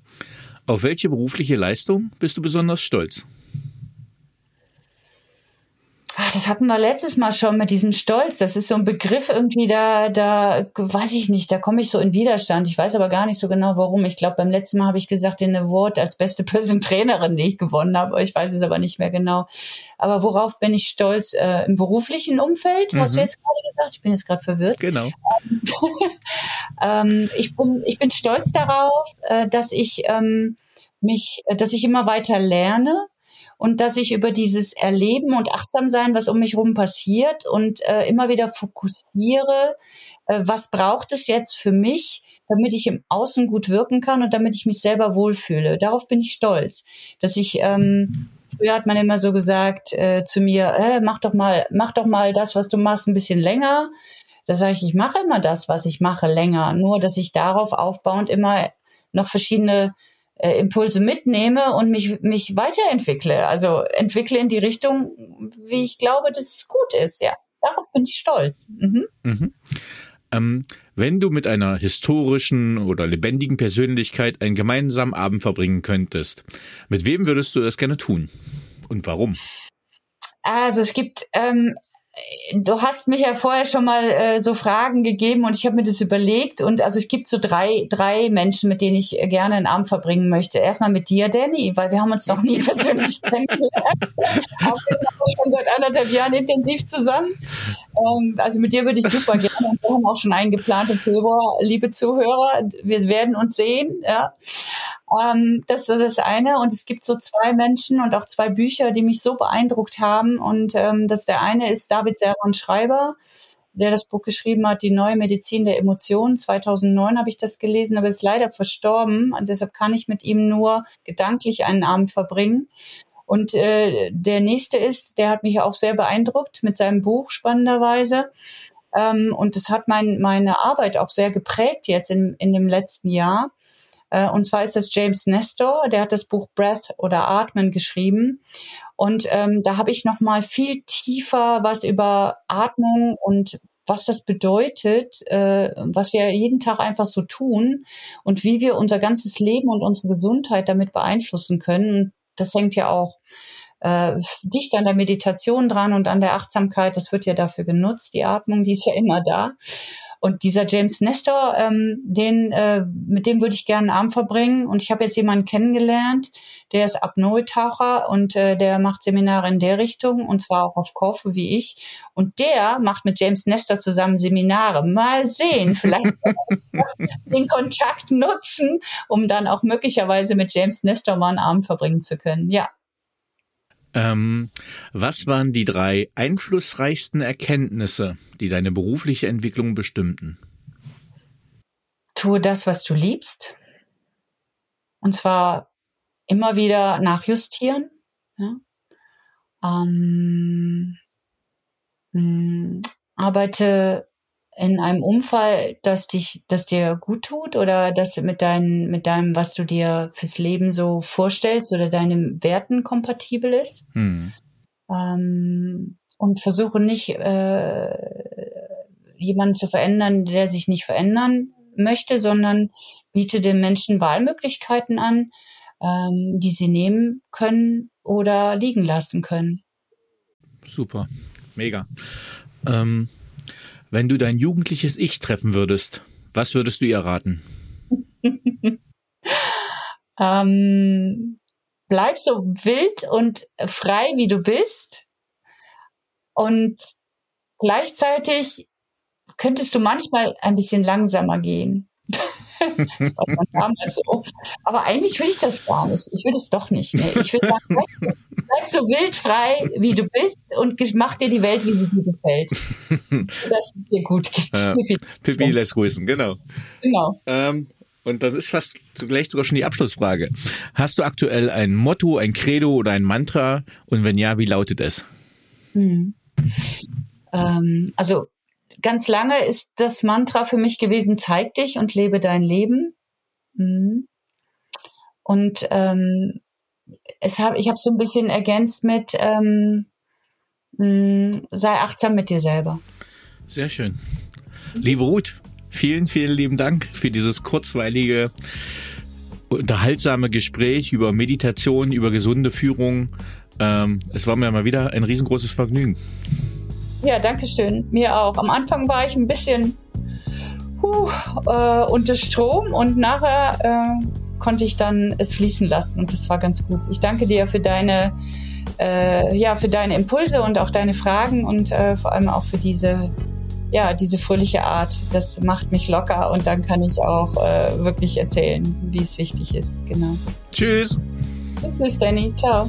Auf welche berufliche Leistung bist du besonders stolz? Das hatten wir letztes Mal schon mit diesem Stolz. Das ist so ein Begriff irgendwie, da, da weiß ich nicht, da komme ich so in Widerstand. Ich weiß aber gar nicht so genau, warum. Ich glaube, beim letzten Mal habe ich gesagt, den Award als beste Person Trainerin, die ich gewonnen habe. Ich weiß es aber nicht mehr genau. Aber worauf bin ich stolz? Äh, Im beruflichen Umfeld, mhm. hast du jetzt gerade gesagt? Ich bin jetzt gerade verwirrt. Genau. ähm, ich, bin, ich bin stolz darauf, äh, dass ich ähm, mich, dass ich immer weiter lerne und dass ich über dieses Erleben und Achtsamsein, was um mich herum passiert und äh, immer wieder fokussiere, äh, was braucht es jetzt für mich, damit ich im Außen gut wirken kann und damit ich mich selber wohlfühle. Darauf bin ich stolz, dass ich ähm, Früher hat man immer so gesagt äh, zu mir, äh, mach doch mal, mach doch mal das, was du machst, ein bisschen länger. Da sage ich, ich mache immer das, was ich mache, länger. Nur, dass ich darauf aufbauend immer noch verschiedene äh, Impulse mitnehme und mich, mich weiterentwickle. Also entwickle in die Richtung, wie ich glaube, dass es gut ist. Ja, darauf bin ich stolz. Mhm. Mhm. Ähm, Wenn du mit einer historischen oder lebendigen Persönlichkeit einen gemeinsamen Abend verbringen könntest, mit wem würdest du das gerne tun? Und warum? Also es gibt ähm, du hast mich ja vorher schon mal äh, so Fragen gegeben und ich habe mir das überlegt und also es gibt so drei drei Menschen, mit denen ich gerne einen Abend verbringen möchte. Erstmal mit dir, Danny, weil wir haben uns noch nie persönlich kennengelernt. Auch schon seit anderthalb Jahren intensiv zusammen. Ähm, also mit dir würde ich super gerne. Und wir haben auch schon einen geplant im Februar, liebe Zuhörer. Wir werden uns sehen. Ja. Ähm, das ist das eine. Und es gibt so zwei Menschen und auch zwei Bücher, die mich so beeindruckt haben. Und ähm, das der eine ist David Servan Schreiber, der das Buch geschrieben hat, Die neue Medizin der Emotionen. 2009 habe ich das gelesen, aber ist leider verstorben. Und deshalb kann ich mit ihm nur gedanklich einen Abend verbringen. Und äh, der nächste ist, der hat mich auch sehr beeindruckt mit seinem Buch spannenderweise. Ähm, und das hat mein, meine Arbeit auch sehr geprägt jetzt in, in dem letzten Jahr. Äh, und zwar ist das James Nestor, der hat das Buch Breath oder Atmen geschrieben. Und ähm, da habe ich noch mal viel tiefer was über Atmung und was das bedeutet, äh, was wir jeden Tag einfach so tun und wie wir unser ganzes Leben und unsere Gesundheit damit beeinflussen können. Das hängt ja auch äh, dicht an der Meditation dran und an der Achtsamkeit. Das wird ja dafür genutzt. Die Atmung, die ist ja immer da. Und dieser James Nestor, ähm, den, äh, mit dem würde ich gerne einen Abend verbringen. Und ich habe jetzt jemanden kennengelernt, der ist Apnoe-Taucher und äh, der macht Seminare in der Richtung und zwar auch auf Korfu wie ich. Und der macht mit James Nestor zusammen Seminare. Mal sehen, vielleicht den Kontakt nutzen, um dann auch möglicherweise mit James Nestor mal einen Abend verbringen zu können. Ja, ähm, was waren die drei einflussreichsten Erkenntnisse, die deine berufliche Entwicklung bestimmten? Tue das, was du liebst. Und zwar immer wieder nachjustieren. Ja? Ähm, mh, hm, arbeite in einem Umfall, das dich, das dir gut tut oder das mit deinem, mit deinem, was du dir fürs Leben so vorstellst oder deinen Werten kompatibel ist. Hm. Ähm, und versuche nicht, äh, jemanden zu verändern, der sich nicht verändern möchte, sondern biete den Menschen Wahlmöglichkeiten an, ähm, die sie nehmen können oder liegen lassen können. Super, mega. Ähm wenn du dein jugendliches Ich treffen würdest, was würdest du ihr raten? ähm, bleib so wild und frei, wie du bist. Und gleichzeitig könntest du manchmal ein bisschen langsamer gehen. das war damals so. Aber eigentlich will ich das gar nicht. Ich will das doch nicht. Nee. Ich will sagen, bleib so wildfrei, wie du bist und mach dir die Welt, wie sie dir gefällt. Dass es dir gut geht. Ja. Pippi lässt grüßen, genau. Genau. Ähm, und das ist fast zugleich sogar schon die Abschlussfrage. Hast du aktuell ein Motto, ein Credo oder ein Mantra? Und wenn ja, wie lautet es? Hm. Ähm, also ganz lange ist das Mantra für mich gewesen, zeig dich und lebe dein Leben. Mhm. Und ähm, es hab, ich habe so ein bisschen ergänzt mit, ähm, mh, mm, sei achtsam mit dir selber. Sehr schön. Liebe Ruth, vielen, vielen lieben Dank für dieses kurzweilige, unterhaltsame Gespräch über Meditation, über gesunde Führung. Ähm, es war mir mal wieder ein riesengroßes Vergnügen. Ja, danke schön. Mir auch. Am Anfang war ich ein bisschen huh, äh, unter Strom und nachher äh, konnte ich dann es fließen lassen und das war ganz gut. Ich danke dir für deine äh, ja für deine Impulse und auch deine Fragen und äh, vor allem auch für diese ja diese fröhliche Art. Das macht mich locker und dann kann ich auch äh, wirklich erzählen, wie es wichtig ist. Genau. Tschüss. Tschüss, Danny. Ciao.